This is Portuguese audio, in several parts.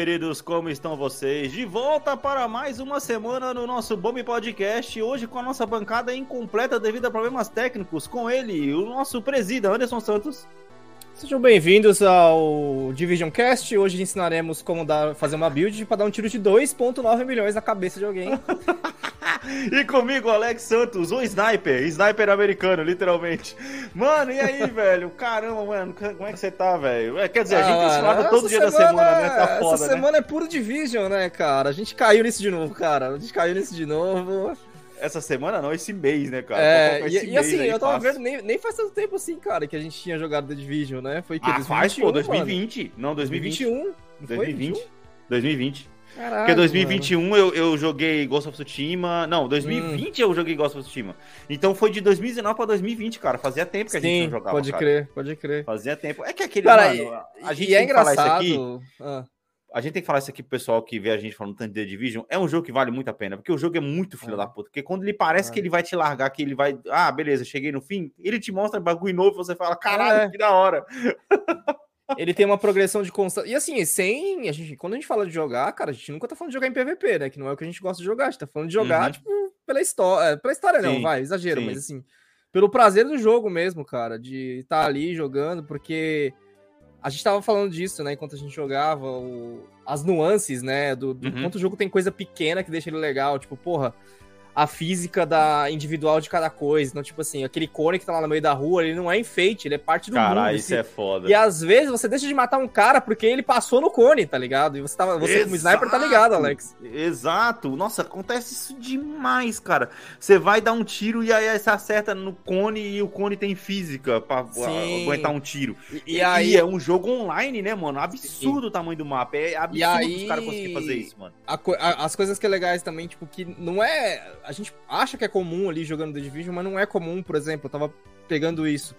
Queridos, como estão vocês? De volta para mais uma semana no nosso Bomb Podcast. Hoje com a nossa bancada incompleta devido a problemas técnicos. Com ele, o nosso presida, Anderson Santos. Sejam bem-vindos ao Division Cast. Hoje ensinaremos como dar, fazer uma build para dar um tiro de 2.9 milhões na cabeça de alguém. E comigo, Alex Santos, o sniper, sniper americano, literalmente. Mano, e aí, velho? Caramba, mano, como é que você tá, velho? É, Quer dizer, a gente Ah, ensinava todo dia da semana, né? Tá foda, Essa né? semana é puro Division, né, cara? A gente caiu nisso de novo, cara. A gente caiu nisso de novo. Essa semana não, esse mês, né, cara? É, e, e assim, eu tava vendo, nem, nem faz tanto tempo assim, cara, que a gente tinha jogado The Division, né? Foi que Ah, faz, pô, 2021, 2020. Não, 2020. 2021. Não foi? 2020. 2020. Caralho, Porque 2021 eu, eu joguei Ghost of Tsushima. Não, 2020 Hum. eu joguei Ghost of Tsushima. Então foi de 2019 pra 2020, cara. Fazia tempo que a gente Sim, não jogava. pode cara. crer, pode crer. Fazia tempo. É que aquele. Cara, mano, e, a gente e é que falar isso engraçado. aqui. Ah, A gente tem que falar isso aqui pro pessoal que vê a gente falando tanto de The Division. É um jogo que vale muito a pena. Porque o jogo é muito filho É. da puta. Porque quando ele parece É. que ele vai te largar, que ele vai. Ah, beleza, cheguei no fim. Ele te mostra bagulho novo e você fala: caralho, É. que da hora. ele tem uma progressão de constância. E assim, sem. A gente, quando a gente fala de jogar, cara, a gente nunca tá falando de jogar em PVP, né? Que não é o que a gente gosta de jogar. A gente tá falando de jogar, Uhum. tipo, pela história. Pela história, não, Sim, vai, exagero, sim. mas assim, pelo prazer do jogo mesmo, cara, de estar ali jogando, porque a gente tava falando disso, né, enquanto a gente jogava, o- as nuances, né, do, do Uhum. quanto o jogo tem coisa pequena que deixa ele legal, tipo, porra. A física da individual de cada coisa. Então, tipo assim, aquele cone que tá lá no meio da rua, ele não é enfeite, ele é parte do mundo. Caralho, assim. isso é foda. E às vezes você deixa de matar um cara porque ele passou no cone, tá ligado? E você, tava, você como sniper tá ligado. Alex. Exato. Nossa, acontece isso demais, cara. Você vai dar um tiro e aí você acerta no cone e o cone tem física pra Sim. aguentar um tiro. E, e aí, é um jogo online, né, mano? Absurdo o tamanho do mapa. É absurdo aí- os caras conseguirem fazer isso, mano. a a- as coisas que é legais também, tipo, que não é. A gente acha que é comum ali jogando The Division, mas não é comum, por exemplo, eu tava pegando isso.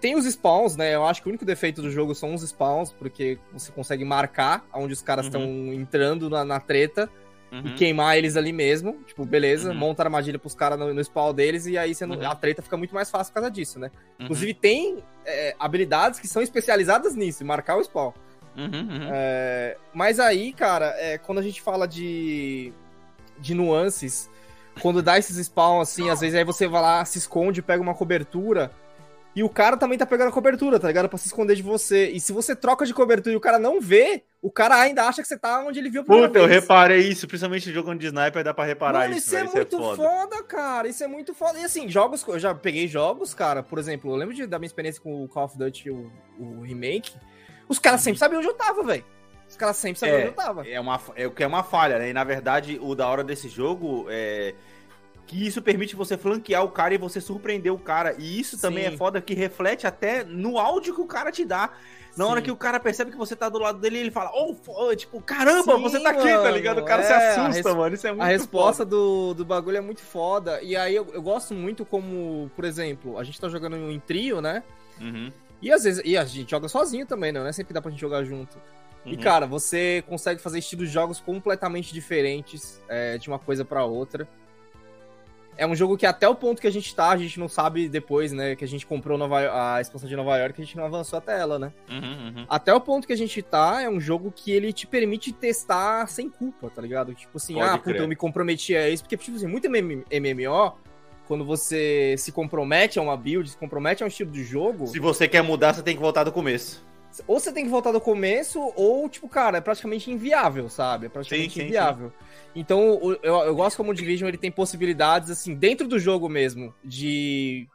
Tem os spawns, né? Eu acho que o único defeito do jogo são os spawns, porque você consegue marcar onde os caras Uhum. estão entrando na, na treta e Uhum. queimar eles ali mesmo. Tipo, beleza, Uhum. monta a armadilha pros caras no, no spawn deles e aí você não- Uhum. a treta fica muito mais fácil por causa disso, né? Uhum. Inclusive, tem é, habilidades que são especializadas nisso, marcar o spawn. Uhum, uhum. É, mas aí, cara, é, quando a gente fala de, de nuances, quando dá esses spawn assim, às vezes aí você vai lá, se esconde, pega uma cobertura. E o cara também tá pegando a cobertura, tá ligado? Pra se esconder de você. E se você troca de cobertura e o cara não vê, o cara ainda acha que você tá onde ele viu a primeira Puta, eu vez. reparei isso, principalmente jogando de sniper, dá pra reparar Mano, isso, isso, é velho. muito foda. foda. cara. Isso é muito foda. E assim, jogos. Eu já peguei jogos, cara. Por exemplo, eu lembro de- da minha experiência com o Call of Duty, o, o remake. Os caras sempre sabiam onde eu tava, velho. Os caras sempre sabiam É, onde eu tava. É, uma, é o que é uma falha, né? E na verdade, o da hora desse jogo é que isso permite você flanquear o cara e você surpreender o cara. E isso também Sim. é foda que reflete até no áudio que o cara te dá. Na hora Sim. que o cara percebe que você tá do lado dele, ele fala, oh, fo- tipo, caramba, Sim, você tá aqui, tá mano, ligado? O cara se é, a assusta, mano. Isso é muito A resposta foda. do, do bagulho é muito foda. E aí eu, eu gosto muito como, por exemplo, a gente tá jogando em trio, né? Uhum, E às vezes. E a gente joga sozinho também, né? Não é sempre dá pra gente jogar junto. E, uhum. cara, você consegue fazer estilos de jogos completamente diferentes é, de uma coisa pra outra. É um jogo que até o ponto que a gente tá, a gente não sabe depois, né? Que a gente comprou Nova, a expansão de Nova York, a gente não avançou até ela, né? Uhum, uhum. Até o ponto que a gente tá, é um jogo que ele te permite testar sem culpa, tá ligado? Tipo assim, Pode ah, puta, crer. eu me comprometi a isso. Porque, tipo assim, muito MM MMO, quando você se compromete a uma build, se compromete a um estilo de jogo, Se você quer mudar, você tem que voltar do começo. Ou você tem que voltar do começo, ou, tipo, cara, é praticamente inviável, sabe? É praticamente Sim, sim, inviável. Então, o- eu, eu gosto como o Division, ele tem possibilidades, assim, dentro do jogo mesmo, de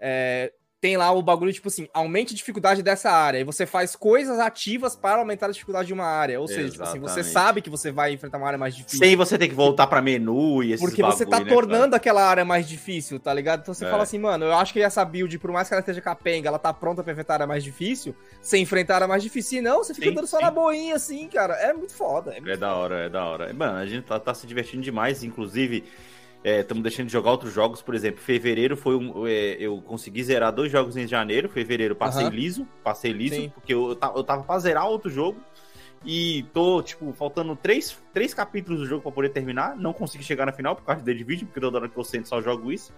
é, tem lá o bagulho, tipo assim, aumente a dificuldade dessa área. E você faz coisas ativas para aumentar a dificuldade de uma área. Ou seja, tipo assim, você sabe que você vai enfrentar uma área mais difícil. Sem você ter que voltar pra menu e esses Porque você tá bagulho, né, tornando aquela área mais difícil, tá ligado? Então você É. fala assim, mano, eu acho que essa build, por mais que ela esteja capenga, ela tá pronta pra enfrentar a área mais difícil, sem enfrentar a área mais difícil. E não, você fica Sim, dando só sim. na boinha, assim, cara. É muito foda. É muito É da hora, é da hora. Mano, a gente tá, tá se divertindo demais, inclusive. Estamos deixando de jogar outros jogos, por exemplo, fevereiro foi um. é, eu consegui zerar dois jogos em janeiro. Fevereiro passei Aham. liso, passei liso, Sim. porque eu, eu tava pra zerar outro jogo. E tô, tipo, faltando três, três capítulos do jogo pra poder terminar. Não consegui chegar na final por causa de The Division, porque toda hora que eu sento só jogo isso.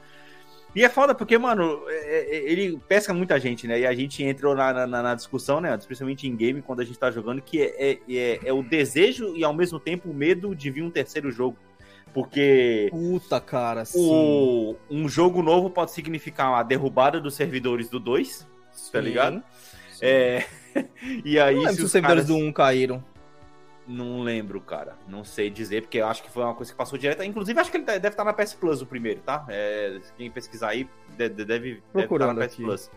E é foda porque, mano, é- é- ele pesca muita gente, né? E a gente entrou na, na, na discussão, né? Especialmente em game, quando a gente tá jogando, que é, é, é, é o desejo e ao mesmo tempo o medo de vir um terceiro jogo. Porque Puta, cara, sim. o, um jogo novo pode significar a derrubada dos servidores do 2, tá Sim. ligado? É, e aí, Não se os servidores caras... do 1 caíram. Não lembro, cara. Não sei dizer, porque eu acho que foi uma coisa que passou direto. Inclusive, acho que ele deve estar na PS Plus o primeiro, tá? É, quem pesquisar aí de- de- deve, deve estar na PS aqui. Plus.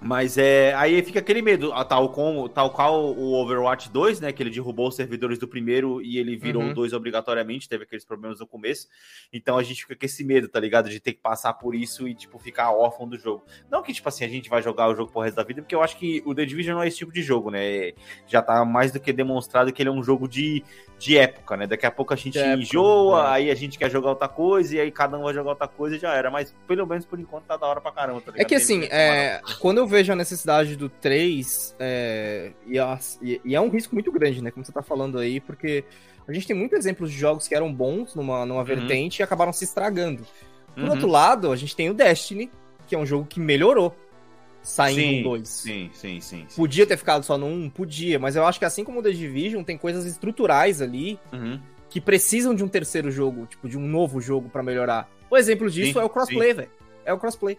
Mas é, aí fica aquele medo, tal, como, tal qual o Overwatch 2, né? Que ele derrubou os servidores do primeiro e ele virou Uhum. o 2 obrigatoriamente, teve aqueles problemas no começo. Então a gente fica com esse medo, tá ligado? De ter que passar por isso e, tipo, ficar órfão do jogo. Não que, tipo assim, a gente vai jogar o jogo pro resto da vida, porque eu acho que o The Division não é esse tipo de jogo, né? Já tá mais do que demonstrado que ele é um jogo de, de época, né? Daqui a pouco a gente época, enjoa, é. aí a gente quer jogar outra coisa, e aí cada um vai jogar outra coisa e já era. Mas pelo menos por enquanto tá da hora pra caramba, tá ligado? É que assim, é, quando eu vejo a necessidade do 3, é, e, as- e- e é um risco muito grande, né? Como você tá falando aí, porque a gente tem muitos exemplos de jogos que eram bons numa, numa vertente e acabaram se estragando. Por Uhum. outro lado, a gente tem o Destiny, que é um jogo que melhorou saindo sim, um 2. Sim, sim, sim. sim. Podia ter ficado só no 1? Podia, mas eu acho que assim como o The Division, tem coisas estruturais ali Uhum. que precisam de um terceiro jogo, tipo, de um novo jogo pra melhorar. O exemplo disso Sim, é o crossplay, velho. É o crossplay.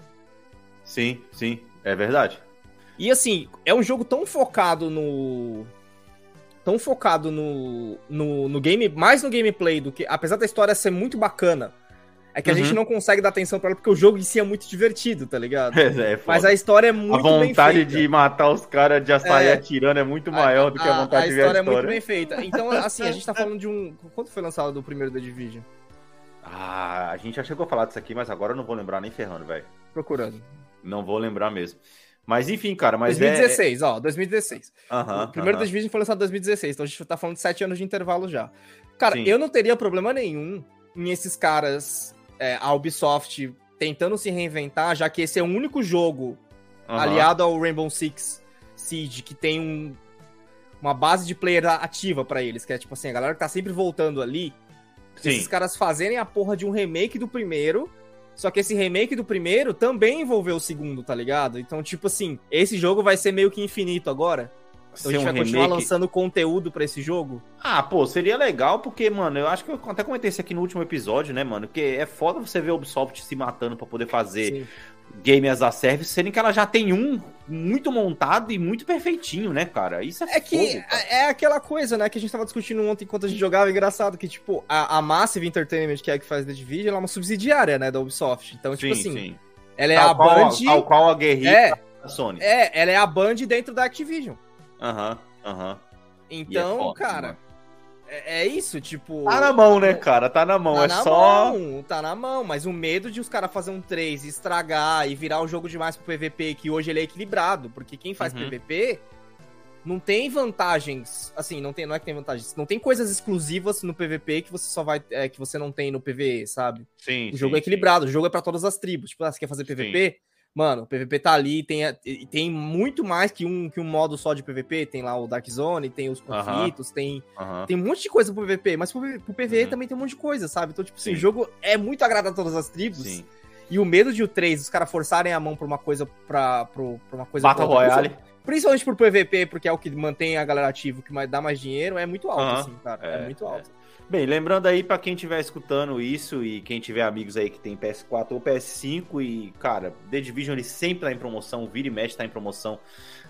Sim, sim, é verdade. E assim, é um jogo tão focado no. Tão focado no, no, no game, mais no gameplay do que. Apesar da história ser muito bacana, é que a Uhum. gente não consegue dar atenção pra ela porque o jogo em si é muito divertido, tá ligado? É, é. Mas a história é a muito bem vontade feita. de matar os caras, de sair É. atirando é muito maior do que a, vontade de ver a história história. é muito bem feita. Então, assim, a gente tá falando de um. Quando foi lançado do primeiro The Division? Ah, a gente já chegou a falar disso aqui, mas agora eu não vou lembrar nem ferrando, velho. Procurando. Não vou lembrar mesmo. Mas enfim, cara, mas é- 2016, ó, 2016. é... Aham, o primeiro aham. Division foi lançado em 2016, então a gente tá falando de 7 anos de intervalo já. Cara, Sim. eu não teria problema nenhum em esses caras, é, a Ubisoft, tentando se reinventar, já que esse é o único jogo Aham. aliado ao Rainbow Six Siege que tem um- uma base de player ativa pra eles, que é tipo assim, a galera que tá sempre voltando ali, Sim. esses caras fazerem a porra de um remake do primeiro, só que esse remake do primeiro também envolveu o segundo, tá ligado? Então, tipo assim, esse jogo vai ser meio que infinito agora. Então a gente um vai continuar remake- lançando conteúdo pra esse jogo. Ah, pô, seria legal, porque, mano, eu acho que eu até comentei isso aqui no último episódio, né, mano? Que é foda você ver a Ubisoft se matando pra poder fazer Sim. game as a service, sendo que ela já tem um muito montado e muito perfeitinho, né, cara? Isso é, É que fogo, é aquela coisa, né, que a gente tava discutindo ontem enquanto a gente jogava, engraçado, que, tipo, a, a Massive Entertainment, que é a que faz The Division, ela é uma subsidiária, né, da Ubisoft. Então, tipo sim, assim, sim. ela é tal, a qual, Band... tal qual a guerrilha É, da Sony. é, ela é a Band dentro da Activision. Aham, aham. Então, foda, cara, é, é isso, tipo... Tá na mão, né, cara? Tá na mão. Tá é na só. mão, tá na mão, mas o medo de os caras fazer um 3 e estragar e virar o jogo demais pro PVP, que hoje ele é equilibrado, porque quem faz Uhum. PVP não tem vantagens, assim, não tem, não é que tem vantagens, não tem coisas exclusivas no PVP que você só vai, é, que você não tem no PVE, sabe? Sim, O jogo sim, é equilibrado, o jogo é pra todas as tribos. Tipo, ah, você quer fazer PVP? Mano, o PVP tá ali, tem, tem muito mais que um, que um modo só de PVP. Tem lá o Dark Zone, tem os conflitos, tem, sim. Aham. tem um monte de coisa pro PVP, mas pro, pro PVE Uhum. também tem um monte de coisa, sabe? Então, tipo assim, Sim. o jogo é muito agradável a todas as tribos. Sim. E o medo de o 3, os caras forçarem a mão pra uma coisa pra, pro, pra uma coisa Battle Royale. Principalmente pro PVP, porque é o que mantém a galera ativa, que dá mais dinheiro, é muito alto, assim, cara. É, É, muito alto. Bem, lembrando aí pra quem estiver escutando isso e quem tiver amigos aí que tem PS4 ou PS5 e, cara, The Division ele sempre tá em promoção, vira e mexe tá em promoção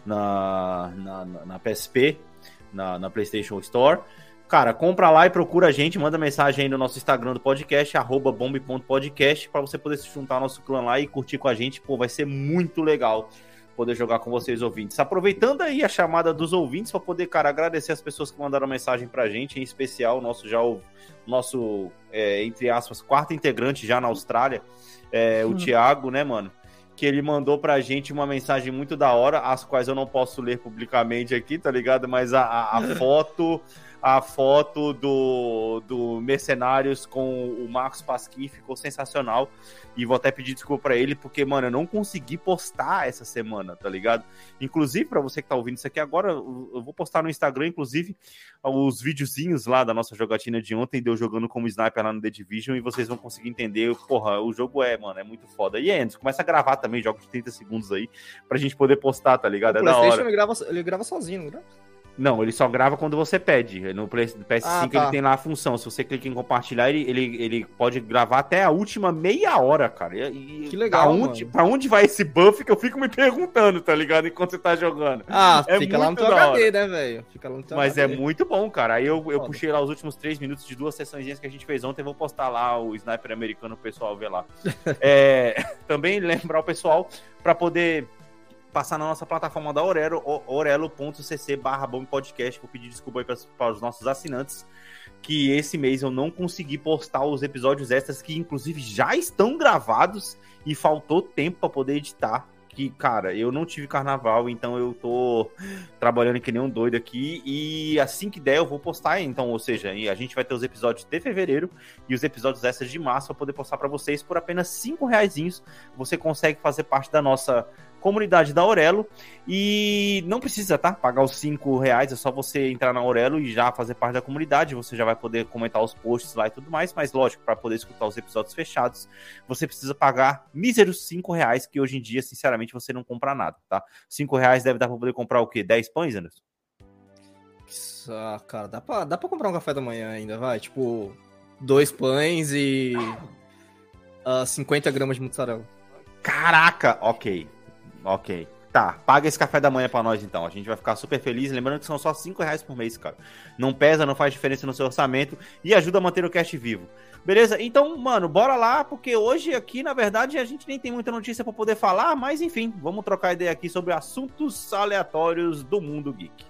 na, na, na- PSP, na, na PlayStation Store. Cara, compra lá e procura a gente, manda mensagem aí no nosso Instagram do podcast, arroba bombe.podcast, pra você poder se juntar ao nosso clã lá e curtir com a gente. Pô, vai ser muito legal poder jogar com vocês, ouvintes. Aproveitando aí a chamada dos ouvintes, para poder, cara, agradecer as pessoas que mandaram mensagem pra gente, em especial o nosso já o nosso, é, entre aspas, quarto integrante já na Austrália, é, o Thiago, né, mano? Que ele mandou pra gente uma mensagem muito da hora, as quais eu não posso ler publicamente aqui, tá ligado? Mas a, a, a foto a foto do, do Mercenários com o Marcos Pasquim ficou sensacional. E vou até pedir desculpa pra ele, porque, mano, eu não consegui postar essa semana, tá ligado? Inclusive, para você que tá ouvindo isso aqui agora, eu vou postar no Instagram, inclusive, os videozinhos lá da nossa jogatina de ontem, deu jogando como sniper lá no The Division, e vocês vão conseguir entender, porra, o jogo é, mano, é muito foda. E é, Anderson, começa a gravar também jogos de 30 segundos aí, pra gente poder postar, tá ligado? O É da hora. ele grava, ele grava sozinho, não grava? Não, ele só grava quando você pede. No Play- no PS5 Ah, tá. ele tem lá a função. Se você clica em compartilhar, ele, ele, ele pode gravar até a última meia hora, cara. E, Que legal, Pra onde, mano. pra onde vai esse buff que eu fico me perguntando, tá ligado? Enquanto você tá jogando. Ah, É fica lá HD, né, velho? Fica lá no teu Mas é HD. muito bom, cara. Aí eu, eu Foda. puxei lá os últimos três minutos de duas sessões que a gente fez ontem. Vou postar lá o sniper americano pro pessoal ver lá. É, também lembrar o pessoal para poder passar na nossa plataforma da Orelo, orelo.cc barra podcast. Vou pedir desculpa aí para os nossos assinantes. Que esse mês eu não consegui postar os episódios extras que, inclusive, já estão gravados e faltou tempo para poder editar. Que, cara, eu não tive carnaval, então eu tô trabalhando que nem um doido aqui. E assim que der, eu vou postar. Então, ou seja, a gente vai ter os episódios de fevereiro e os episódios extras de março para poder postar para vocês por apenas cinco reaisinhos. Você consegue fazer parte da nossa comunidade da Aurelo e não precisa, tá? Pagar os cinco reais, é só você entrar na Aurelo e já fazer parte da comunidade. Você já vai poder comentar os posts lá e tudo mais. Mas lógico, para poder escutar os episódios fechados, você precisa pagar míseros cinco reais, que hoje em dia, sinceramente, você não compra nada, tá? Cinco reais deve dar para poder comprar o quê? 10 pães, Anderson? Ah, cara, dá pra, dá pra comprar um café da manhã ainda, vai. Tipo, dois pães e. ah, 50 gramas de mussarela. Caraca, ok. Ok. Tá, paga esse café da manhã pra nós então. A gente vai ficar super feliz. Lembrando que são só 5 reais por mês, cara. Não pesa, não faz diferença no seu orçamento e ajuda a manter o cast vivo. Beleza? Então, mano, bora lá, porque hoje aqui, na verdade, a gente nem tem muita notícia pra poder falar, mas enfim, vamos trocar ideia aqui sobre assuntos aleatórios do mundo geek.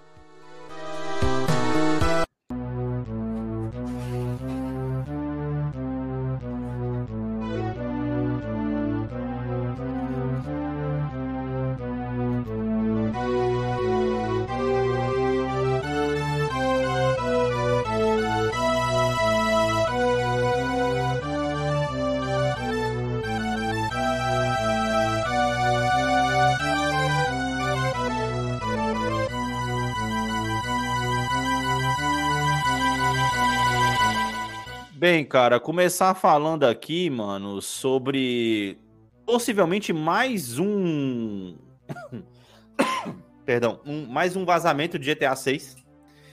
Bem, cara, começar falando aqui, mano, sobre possivelmente mais um. Perdão, um- mais um vazamento de GTA 6.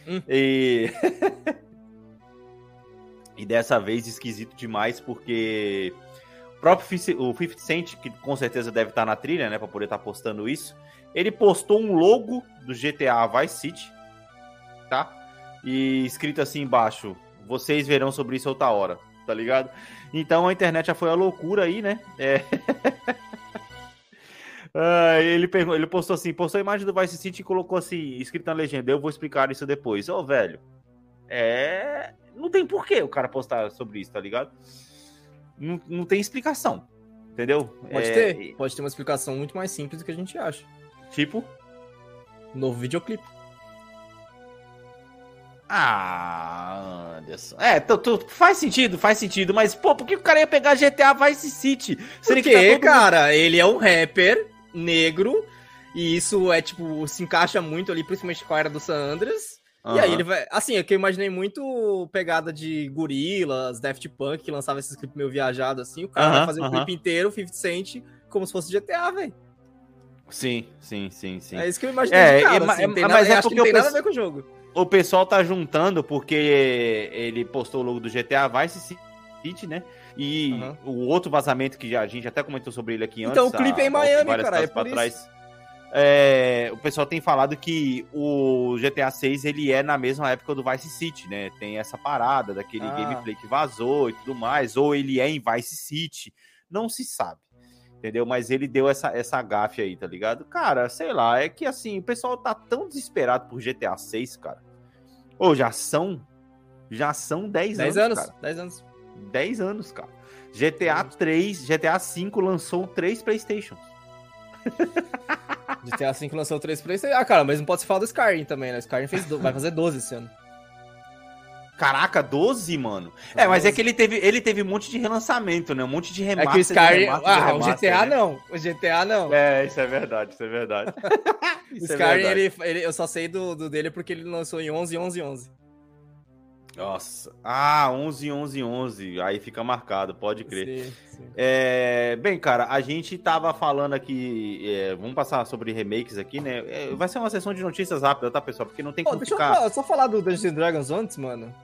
Hum. E. e dessa vez esquisito demais, porque o próprio o 50 Cent, que com certeza deve estar na trilha, né, pra poder estar postando isso, ele postou um logo do GTA Vice City, tá? E escrito assim embaixo: vocês verão sobre isso outra hora, tá ligado? Então a internet já foi a loucura aí, né? É. Ah, ele, pergun- ele postou assim, postou a imagem do Vice City e colocou assim, escrito na legenda, eu vou explicar isso depois. Ô, velho, é... Não tem porquê o cara postar sobre isso, tá ligado? Não, não tem explicação, entendeu? Pode É, ter. Pode ter uma explicação muito mais simples do que a gente acha. Tipo... Novo videoclipe. Ah, Anderson. É, tu, tu- faz sentido, faz sentido, mas, pô, por que o cara ia pegar GTA Vice City? Sendo que tá Porque, todo mundo- cara, ele é um rapper negro. E isso é, tipo, se encaixa muito ali, principalmente com a era do San Andreas. E aí ele vai. Assim, é que eu imaginei muito pegada de gorilas, Daft Punk, que lançava esses clipes meio viajado assim. O cara Aham, vai fazer o aham. clipe inteiro, 50 Cent, como se fosse GTA, velho. Sim, sim, sim, sim. É isso que eu imaginei É, de cara, é, assim, é, não tem mas é porque não tem eu nada a ver com o jogo. O pessoal tá juntando porque ele postou o logo do GTA Vice City, né? E Aham. o outro vazamento que já- a gente até comentou sobre ele aqui antes. Então, o clipe é em Miami, cara, é casas pra por trás. é, o pessoal tem falado que o GTA 6 ele é na mesma época do Vice City, né? Tem essa parada daquele Ah. gameplay que vazou e tudo mais, ou ele é em Vice City, não se sabe. Entendeu? Mas ele deu essa, essa gafe aí, tá ligado? Cara, sei lá, é que assim, o pessoal tá tão desesperado por GTA 6, cara. Ou já são. Já são 10, 10 anos. anos, cara. 10 anos. 10 anos, cara. GTA 3, GTA 5 lançou três Playstations. GTA V lançou 3 pra isso. Ah, cara, mas não pode se falar do Skyrim também, né? O Skyrim fez do- vai fazer 12 esse ano. Caraca, 12, mano. É, mas é que ele teve, ele teve um monte de relançamento, né? Um monte de É remaster. que o de Skyrim. remaster Ah, o remaster, GTA né? não. O GTA não. É, isso é verdade, isso é verdade. o Isso é Skyrim, verdade. ele, ele- eu só sei do, do dele porque ele lançou em 11, 11, 11. Nossa. Ah, 11, 11, 11. Aí fica marcado, pode crer. Sim, sim. É, bem, cara, a gente tava falando aqui. é, vamos passar sobre remakes aqui, né? É, vai ser uma sessão de notícias rápida, tá, pessoal? Porque não tem como deixa eu ficar. falar- só falar do Dungeons and Dragons antes, mano.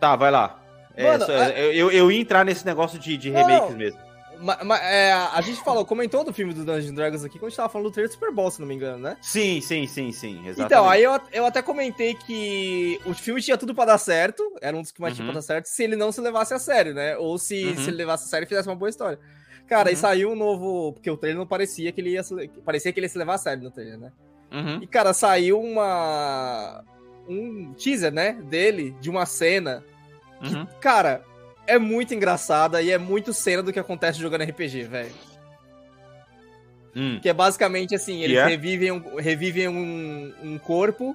Tá, vai lá. É, Mano, só- a- eu, eu, ia entrar nesse negócio de, de remakes não. mesmo. Ma- ma- é, a gente falou, comentou do filme do Dungeons Dragons aqui quando a gente tava falando do trailer do Super Bowl, se não me engano, né? Sim, sim, sim, sim. Exatamente. Então, aí eu, eu até comentei que o filme tinha tudo pra dar certo, era um dos que mais tinha Uhum. pra dar certo, se ele não se levasse a sério, né? Ou se, Uhum. se ele levasse a sério e fizesse uma boa história. Cara, aí Uhum. saiu um novo. Porque o trailer não parecia que ele ia se, parecia que ele ia se levar a sério no trailer, né? Uhum. E, cara, saiu uma. Um teaser, né? Dele, de uma cena. Uhum. Cara, é muito engraçada e é muito cena do que acontece jogando RPG, velho. Hum. Que é basicamente assim, eles é? revivem, um, revivem um, um corpo.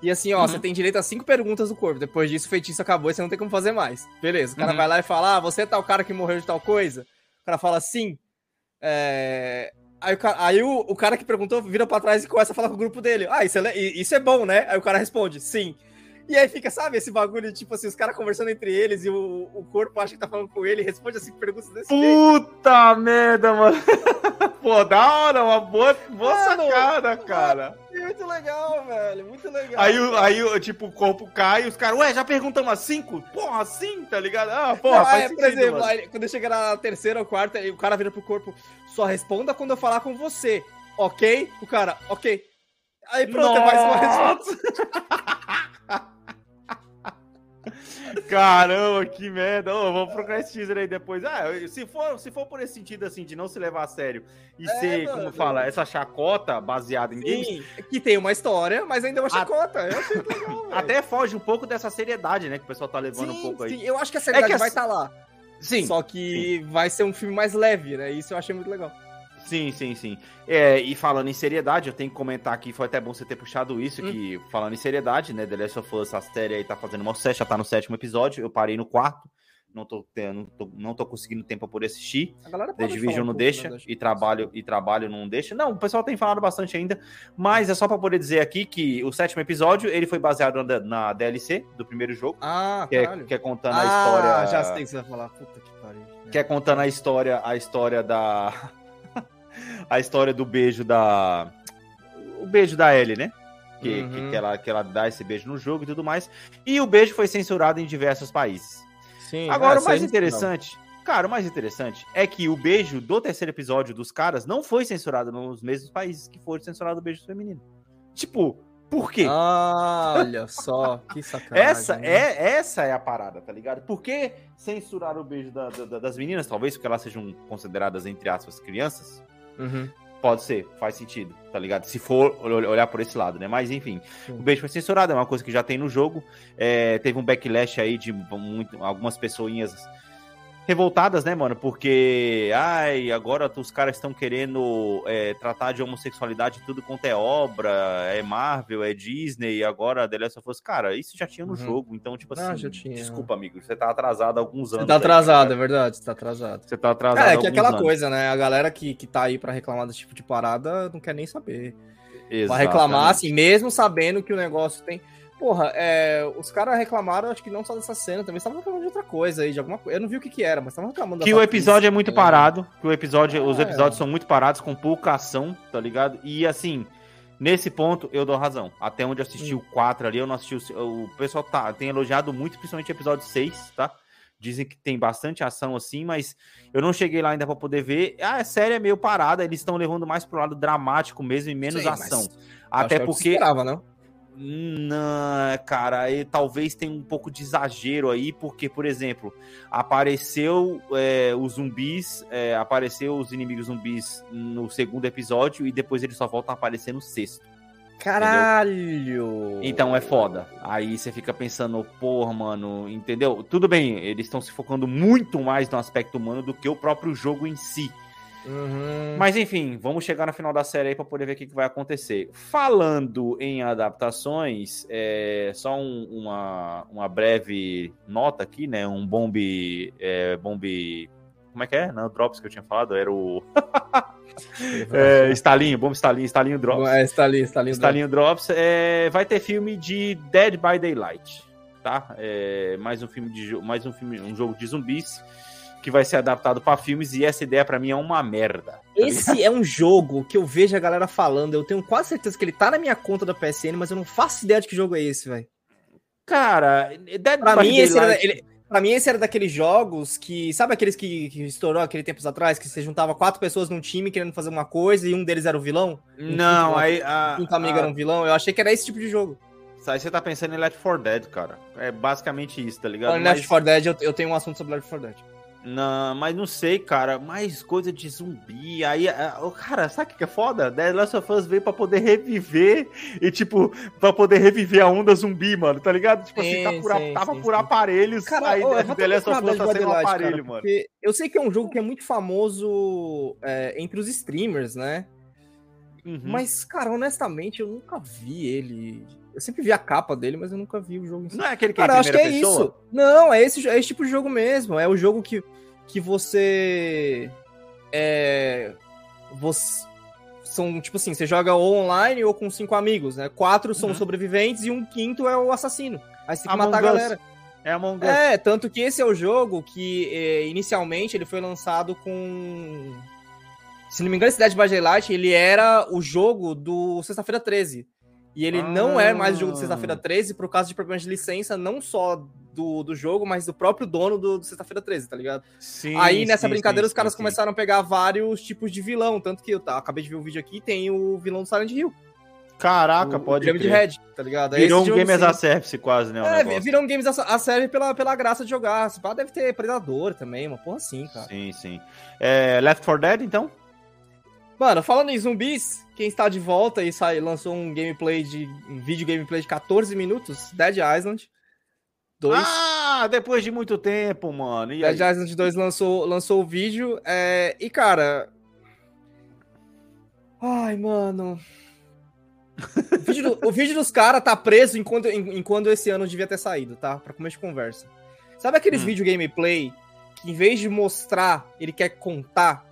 E assim, ó, Uhum. você tem direito a cinco perguntas do corpo. Depois disso, o feitiço acabou e você não tem como fazer mais. Beleza, o cara Uhum. vai lá e fala: Ah, você é tal cara que morreu de tal coisa? O cara fala sim. É... Aí, o cara, aí o, o cara que perguntou vira pra trás e começa a falar com o grupo dele. Ah, isso é, isso é bom, né? Aí o cara responde, sim. E aí fica, sabe, esse bagulho, tipo assim, os caras conversando entre eles e o, o corpo acha que tá falando com ele e responde as cinco perguntas desse jeito. Puta merda, mano. Pô, da hora, uma boa, boa Mano, sacada, cara. Muito legal, velho, muito legal. Aí, aí, tipo, o corpo cai e os caras, ué, já perguntamos as cinco? Porra, assim, tá ligado? Ah, porra, Não, faz é, sentido, por exemplo, aí, quando eu chegar na terceira ou quarta, aí o cara vira pro corpo, só responda quando eu falar com você, ok? O cara, ok. Aí pronto, é mais uma resposta. Caramba, que merda. Ô, vamos procurar esse teaser aí depois. Ah, se for, se for por esse sentido, assim, de não se levar a sério e É, ser, mano. como fala, essa chacota baseada em games, Sim, que tem uma história, mas ainda é uma A- chacota. Eu achei legal, até foge um pouco dessa seriedade, né, que o pessoal tá levando um sim, pouco aí. sim, eu acho que a seriedade É que vai as- estar lá. Sim, Só que vai ser um filme mais leve, né? Isso eu achei muito legal. Sim, sim, sim. É, e falando em seriedade, eu tenho que comentar aqui, foi até bom você ter puxado isso, Hum. que falando em seriedade, né, The Last of Us, a série aí tá fazendo uma sucesso, já tá no sétimo episódio, eu parei no quarto, não tô, não tô, não tô conseguindo tempo poder assistir, A Division um não pouco, deixa, né, e trabalho, e trabalho não deixa. Não, o pessoal tem falado bastante ainda, mas é só pra poder dizer aqui que o sétimo episódio, ele foi baseado na, na DLC do primeiro jogo, Ah, que é, que é contando ah, a história... já sei o que você vai falar. Puta que pariu. que é contando a história, a história da a história do beijo da o beijo da Ellie, né? Que, Uhum. que, que ela, que ela dá esse beijo no jogo e tudo mais. E o beijo foi censurado em diversos países. Sim, Agora, ah, o mais interessante, cara, o mais interessante é que o beijo do terceiro episódio dos caras não foi censurado nos mesmos países que foram censurados o beijo feminino. Tipo, por quê? Ah, olha só, que sacanagem. Essa né? é, essa é a parada, tá ligado? Por que censurar o beijo da- da- das meninas? Talvez porque elas sejam consideradas, entre aspas, crianças. Uhum. Pode ser, faz sentido, tá ligado? Se for ol- olhar por esse lado, né? Mas enfim, Sim. o beijo foi censurado, é uma coisa que já tem no jogo. É, teve um backlash aí de muito, algumas pessoinhas revoltadas, né, mano? Porque, ai, agora os caras estão querendo é, tratar de homossexualidade tudo quanto é obra, é Marvel, é Disney, agora The Last of Us. Cara, isso já tinha no Uhum. jogo, então, tipo Ah, assim, já tinha. desculpa, amigo, você tá atrasado há alguns anos. Você tá aí, atrasado, é cara. verdade, você tá atrasado. Você tá atrasado É, que é alguns aquela anos. coisa, né? A galera que, que tá aí pra reclamar desse tipo de parada não quer nem saber. Vai Exatamente. reclamar, assim, mesmo sabendo que o negócio tem. Porra, é, os caras reclamaram, acho que não só dessa cena, também estavam reclamando de outra coisa aí, de alguma coisa. Eu não vi o que que era, mas estavam reclamando Que o episódio é muito parado, que o episódio, os É. episódios são muito parados, com pouca ação, tá ligado? E assim, nesse ponto eu dou razão. Até onde eu assisti Hum. o 4 ali, eu não assisti o. O pessoal tá, tem elogiado muito, principalmente o episódio 6, tá? Dizem que tem bastante ação assim, mas eu não cheguei lá ainda para poder ver. A série é meio parada, eles estão levando mais pro lado dramático mesmo e menos Sim, ação. Até que é o que porque esperava, não? Não, cara, e talvez tenha um pouco de exagero aí, porque, por exemplo, apareceu é, os zumbis, é, apareceu os inimigos zumbis no segundo episódio e depois eles só voltam a aparecer no sexto. Caralho! Então é foda. Aí você fica pensando, porra, mano, entendeu? Tudo bem, eles estão se focando muito mais no aspecto humano do que o próprio jogo em si. Uhum. Mas enfim, vamos chegar no final da série aí para poder ver o que, que vai acontecer. Falando em adaptações, é, só um- uma, uma breve nota aqui, né? Um bombe. É, bombe. Como é que é? Não, Drops que eu tinha falado, era o. é, Stalinho, bombe Stalinho, Stalinho Drops. É, está ali, está ali. Stalinho Drops. É, vai ter filme de Dead by Daylight, tá? É, mais um filme de mais um filme, um jogo de zumbis que vai ser adaptado para filmes e essa ideia para mim é uma merda. tá ligado? Esse é um jogo que eu vejo a galera falando. Eu tenho quase certeza que ele tá na minha conta da PSN, mas eu não faço ideia de que jogo é esse, velho. Cara, Dead Pra by mim, esse era, Daylight- ele, pra mim, esse era daqueles jogos que. Sabe aqueles que, que estourou aquele tempos atrás? Que você juntava quatro pessoas num time querendo fazer uma coisa e um deles era o vilão? Não, um aí a, Um amigo a- era um vilão? Eu achei que era esse tipo de jogo. aí você tá pensando em Left 4 Dead, cara. É basicamente isso, tá ligado? Mas- Left 4 Dead, eu, eu tenho um assunto sobre Left 4 Dead. Não, mas não sei, cara. Mais coisa de zumbi. Aí, ah, o cara, sabe o que é foda? The Last of Us veio pra poder reviver e, tipo, pra poder reviver a onda zumbi, mano, tá ligado? Tipo assim, Sim, tá por, sim, tava sim, por aparelhos. Cara, aí eu The Last of Us tá sendo um aparelho, cara, mano. eu sei que é um jogo que é muito famoso é, entre os streamers, né? Uhum. Mas, cara, honestamente, eu nunca vi ele. Eu sempre vi a capa dele, mas eu nunca vi o jogo em si. Não é aquele que Cara, é eu em acho que é pessoa? isso. Não, é esse, é esse tipo de jogo mesmo. É o jogo que, que você. É. Você. São, tipo assim, você joga ou online ou com cinco amigos, né? Quatro são Uhum. sobreviventes e um quinto é o assassino. Aí você tem que Among matar a Us. galera. É Among Us. É, tanto que esse é o jogo que é, inicialmente ele foi lançado com. Se não me engano, Dead by Daylight, ele era o jogo do Sexta-feira 13. E ele não é mais o jogo do Sexta-feira 13 por causa de problemas de licença, não só do, do jogo, mas do próprio dono do, do Sexta-feira 13, tá ligado? Sim, Aí nessa sim, brincadeira sim, os caras sim, começaram a pegar vários tipos de vilão, tanto que eu tá, acabei de ver o vídeo aqui, tem o vilão do Silent Hill. Caraca, o, pode crer. Head, tá ligado? É Virou um Game as sim. a Service quase, né? É, negócio. virou um games a, série pela, pela graça de jogar. Se pá, deve ter Predador também, uma porra assim, cara. Sim, sim. É, Left 4 Dead, então? Mano, falando em zumbis, quem está de volta e sai, lançou um gameplay de. um vídeo gameplay de 14 minutos, Dead Island 2. Ah, depois de muito tempo, mano. E aí? Dead Island 2 lançou, lançou o vídeo. é, e, cara. Ai, mano. O vídeo, do- o vídeo dos caras tá preso enquanto, em- enquanto esse ano devia ter saído, tá? Pra começo de conversa. Sabe aqueles Hum. vídeo gameplay que em vez de mostrar, ele quer contar?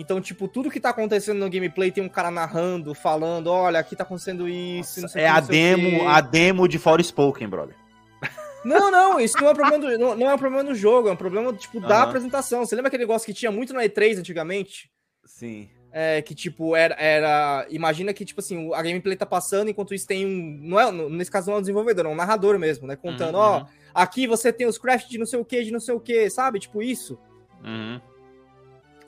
Então, tipo, tudo que tá acontecendo no gameplay tem um cara narrando, falando, olha, aqui tá acontecendo isso, não sei o É que, a demo, a demo de Forspoken, brother. Não, não, isso não é um problema do, não, não é um problema do jogo, é um problema, tipo, da apresentação. Você lembra aquele negócio que tinha muito na E3 antigamente? Sim. É, que, tipo, era, era... Imagina que, tipo assim, a gameplay tá passando, enquanto isso tem um... Não é, nesse caso não é um desenvolvedor, é um narrador mesmo, né? Contando, Uhum, ó, aqui você tem os craft de não sei o que, de não sei o que, sabe? Tipo, isso. Uhum.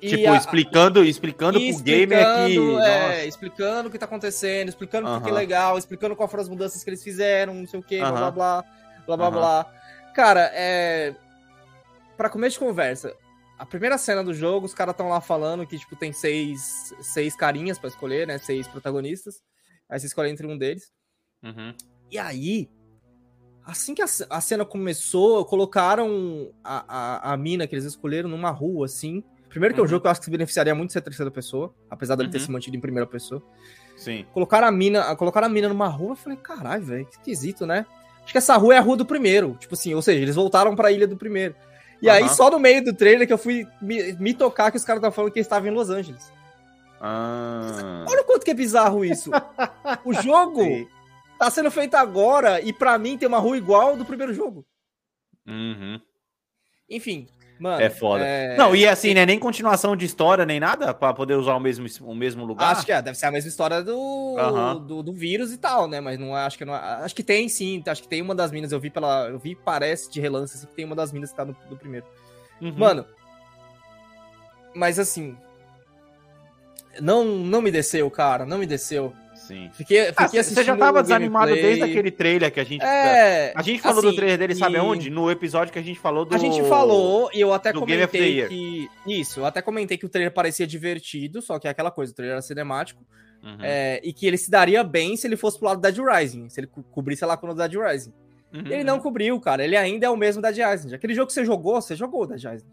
Tipo, a- explicando, explicando e pro gamer que. explicando, é, Nossa. explicando o que tá acontecendo, explicando o que é legal, explicando quais foram as mudanças que eles fizeram, não sei o que, blá blá Aham. blá, blá blá Aham. blá. Cara, é. Pra começo de conversa, a primeira cena do jogo, os caras estão lá falando que, tipo, tem seis, seis carinhas pra escolher, né? Seis protagonistas. Aí você escolhe entre um deles. Uhum. E aí, assim que a, a cena começou, colocaram a, a, a mina que eles escolheram numa rua, assim. Primeiro que é um Uhum. jogo que eu acho que se beneficiaria muito de ser terceira pessoa, apesar dele ter Uhum. se mantido em primeira pessoa. Sim. Colocaram a mina, colocaram a mina numa rua, eu falei, caralho, velho, que esquisito, né? Acho que essa rua é a rua do primeiro, tipo assim, ou seja, eles voltaram pra ilha do primeiro. E aí, Aham. só no meio do trailer que eu fui me, me tocar que os caras estavam falando que estavam em Los Angeles. Ah. Olha o quanto que é bizarro isso. o jogo Sim. tá sendo feito agora e pra mim tem uma rua igual do primeiro jogo. Uhum. Enfim, Mano, É foda. é- Não, e assim, né? Nem continuação de história, nem nada, pra poder usar o mesmo, o mesmo lugar. Acho que é, deve ser a mesma história do, Aham. do, do vírus e tal, né? Mas não é- acho que não é- acho que tem sim, acho que tem uma das minas, eu vi pela, eu vi parece de relance assim, que tem uma das minas que tá no, no primeiro. Uhum. Mano, mas assim, não não me desceu, cara, não me desceu. Sim. Fiquei, Ah, fiquei você já tava o desanimado gameplay. desde aquele trailer que a gente. É, A gente falou assim, do trailer dele, sabe e- aonde? No episódio que a gente falou do. A gente falou e eu até comentei que isso, eu até comentei que o trailer parecia divertido, só que é aquela coisa, o trailer era cinemático. Uhum. É, e que ele se daria bem se ele fosse pro lado da Dead Rising, se ele co- cobrisse a lacuna da Dead Rising. Uhum. Ele não cobriu, cara. Ele ainda é o mesmo da Dead Rising. Aquele jogo que você jogou, você jogou da Dead Rising.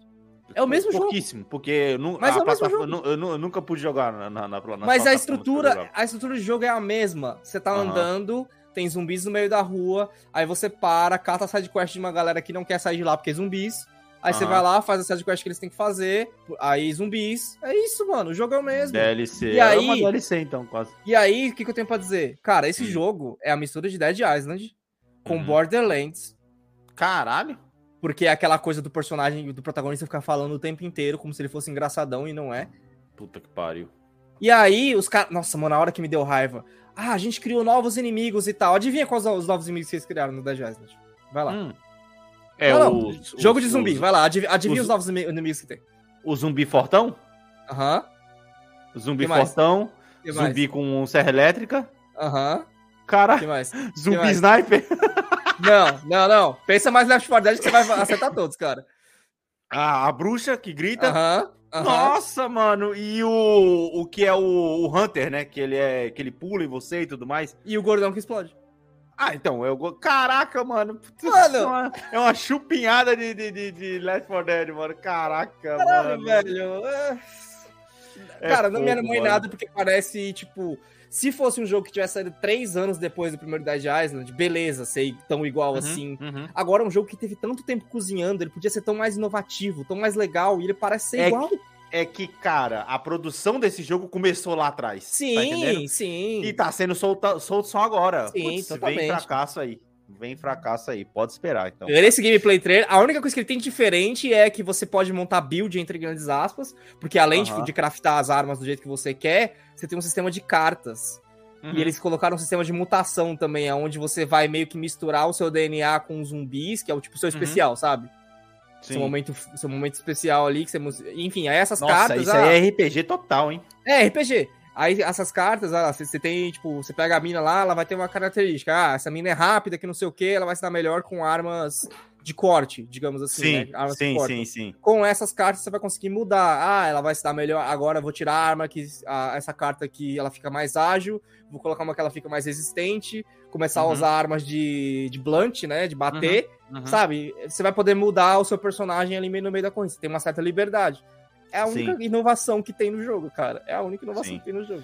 É o mesmo jogo. Pouquíssimo, porque eu, nu- Mas é o mesmo plataforma- jogo. eu eu, nu- eu nunca pude jogar na, na, na, Mas a estrutura, a estrutura do jogo é a mesma. Você tá Aham. andando, tem zumbis no meio da rua, aí você para, cata a sidequest de uma galera que não quer sair de lá porque é zumbis. Aí você Aham. vai lá, faz a sidequest que eles têm que fazer, aí zumbis. É isso, mano. O jogo é o mesmo. DLC. E é aí- uma DLC, então, quase. E aí, o que, que eu tenho pra dizer? Cara, esse Hum. jogo é a mistura de Dead Island com Uhum. Borderlands. Caralho. Porque é aquela coisa do personagem, do protagonista ficar falando o tempo inteiro, como se ele fosse engraçadão e não é. Puta que pariu. E aí, os caras. Nossa, mano, a hora que me deu raiva. Ah, a gente criou novos inimigos e tal. Adivinha quais os novos inimigos que vocês criaram no Dead Island? Vai lá. Hum. É Não, não, o. Jogo de zumbi, vai lá. Adivinha, adivinha os- os novos imi- inimigos que tem. O zumbi fortão? Aham. Zumbi Que mais? fortão. Zumbi com serra elétrica. Aham. Cara, que mais? zumbi sniper. Não, não, não. Pensa mais Left 4 Dead que você vai acertar todos, cara. A, a bruxa que grita. Aham. aham. Nossa, mano. E o, o que é o, o Hunter, né? Que ele é que ele pula em você e tudo mais. E o gordão que explode. Ah, então, eu. Caraca, mano. Putz, Mano. É uma, é uma chupinhada de, de, de, de Left 4 Dead, mano. Caraca, Caralho, mano. velho. é. É Cara, não me animou em nada porque parece, tipo, se fosse um jogo que tivesse saído três anos depois do primeiro Dead Island, beleza, sei tão igual Uhum, assim. uhum. Agora, um jogo que teve tanto tempo cozinhando, ele podia ser tão mais inovativo, tão mais legal, e ele parece ser É igual. É que, cara, a produção desse jogo começou lá atrás. tá? Sim, sim. E tá sendo solta, solto só agora. Sim, Putz, vem totalmente. fracasso aí. Vem fracasso aí. Pode esperar, então. Nesse gameplay trailer, a única coisa que ele tem diferente é que você pode montar build entre grandes aspas, porque além de- de craftar as armas do jeito que você quer, você tem um sistema de cartas. Uhum. E eles colocaram um sistema de mutação também, onde você vai meio que misturar o seu DNA com zumbis, que é o tipo seu especial, sabe? Sim. Seu momento, seu momento especial ali, que você. Enfim, aí essas Nossa, cartas. isso ah, aí é RPG total, hein? é RPG. Aí essas cartas, ah, você, você tem, tipo, você pega a mina lá, ela vai ter uma característica. Ah, essa mina é rápida, que não sei o que, ela vai se dar melhor com armas de corte, digamos assim, Sim, né? Armas sim, sim, sim. Com essas cartas você vai conseguir mudar. Ah, ela vai se dar melhor. Agora eu vou tirar a arma que ah, essa carta aqui ela fica mais ágil. Vou colocar uma que ela fica mais resistente. Começar Uhum. a usar armas de, de blunt, né? De bater. Uhum. Sabe? Você vai poder mudar o seu personagem ali meio no meio da corrida. Você tem uma certa liberdade. É a única Sim. inovação que tem no jogo, cara. É a única inovação Sim. que tem no jogo.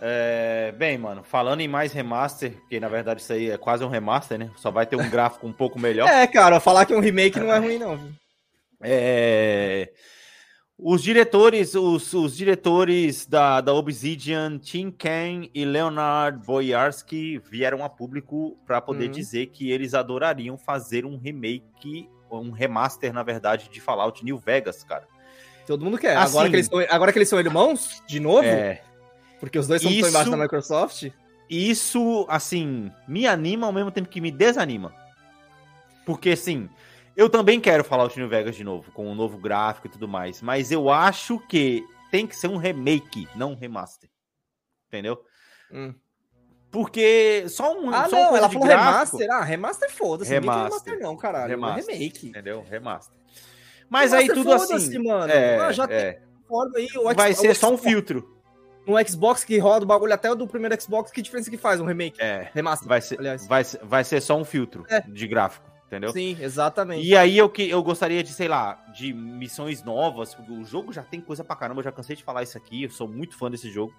É, bem, mano, falando em mais remaster, que na verdade isso aí é quase um remaster, né? Só vai ter um gráfico um pouco melhor. É, cara, falar que é um remake não é ruim, não, viu? É, Os diretores, os, os diretores da, da Obsidian, Tim Ken e Leonard Boyarsky vieram a público para poder Uhum. dizer que eles adorariam fazer um remake, um remaster, na verdade, de Fallout New Vegas, cara. Todo mundo quer. Assim- agora, que eles são, agora que eles são irmãos, de novo, É, porque os dois são Isso- embaixo da Microsoft. isso, assim, me anima ao mesmo tempo que me desanima. Porque, assim, eu também quero Fallout New Vegas de novo, com um novo gráfico e tudo mais, mas eu acho que tem que ser um remake, não um remaster. Entendeu? Hum. Porque só um. Ah, só não, ela falou gráfico- remaster. Ah, remaster foda-se. Remaster. remaster não, caralho. Remaster. É remake. Entendeu? Remaster. Mas aí Remaster, tudo foda-se, assim. mano. É, Ah, já tem é. forma aí. O Vai ser só um filtro. Um Xbox que roda o bagulho até o do primeiro Xbox. Que diferença que faz um remake? É. Remaster. Vai ser, aliás. vai, ser- vai ser só um filtro É. de gráfico. Entendeu? Sim, exatamente. E aí eu, que, eu gostaria de, sei lá, de missões novas. porque O jogo já tem coisa pra caramba, eu já cansei de falar isso aqui, eu sou muito fã desse jogo.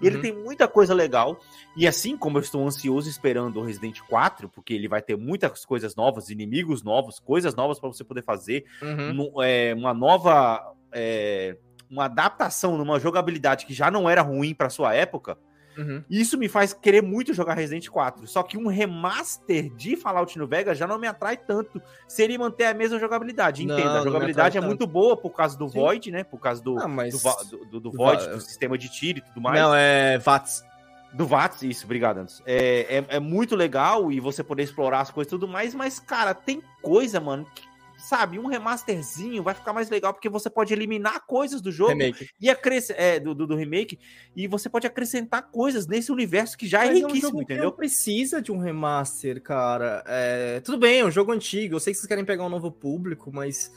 E ele Uhum. tem muita coisa legal. E assim como eu estou ansioso esperando o Resident 4, porque ele vai ter muitas coisas novas, inimigos novos, coisas novas pra você poder fazer, Uhum. nu- é, uma nova. é, uma adaptação numa jogabilidade que já não era ruim pra sua época. Uhum. Isso me faz querer muito jogar Resident 4. Só que um remaster de Fallout New Vegas já não me atrai tanto se ele manter a mesma jogabilidade. Entenda, não a jogabilidade é atrai muito boa por causa do Sim. Void, né? Por causa do, Ah, mas- do, do, do- Void, do sistema de tiro e tudo mais. Não, é VATS. Do VATS, isso, obrigado, Anderson. É, é, é muito legal e você poder explorar as coisas e tudo mais, mas, cara, tem coisa, mano, que, sabe, um remasterzinho vai ficar mais legal porque você pode eliminar coisas do jogo Remake. e acrescentar, é, do, do, do remake, e você pode acrescentar coisas nesse universo que já é Mas um riquíssimo, jogo que entendeu? não precisa de um remaster, cara. É, tudo bem, é um jogo antigo. Eu sei que vocês querem pegar um novo público, mas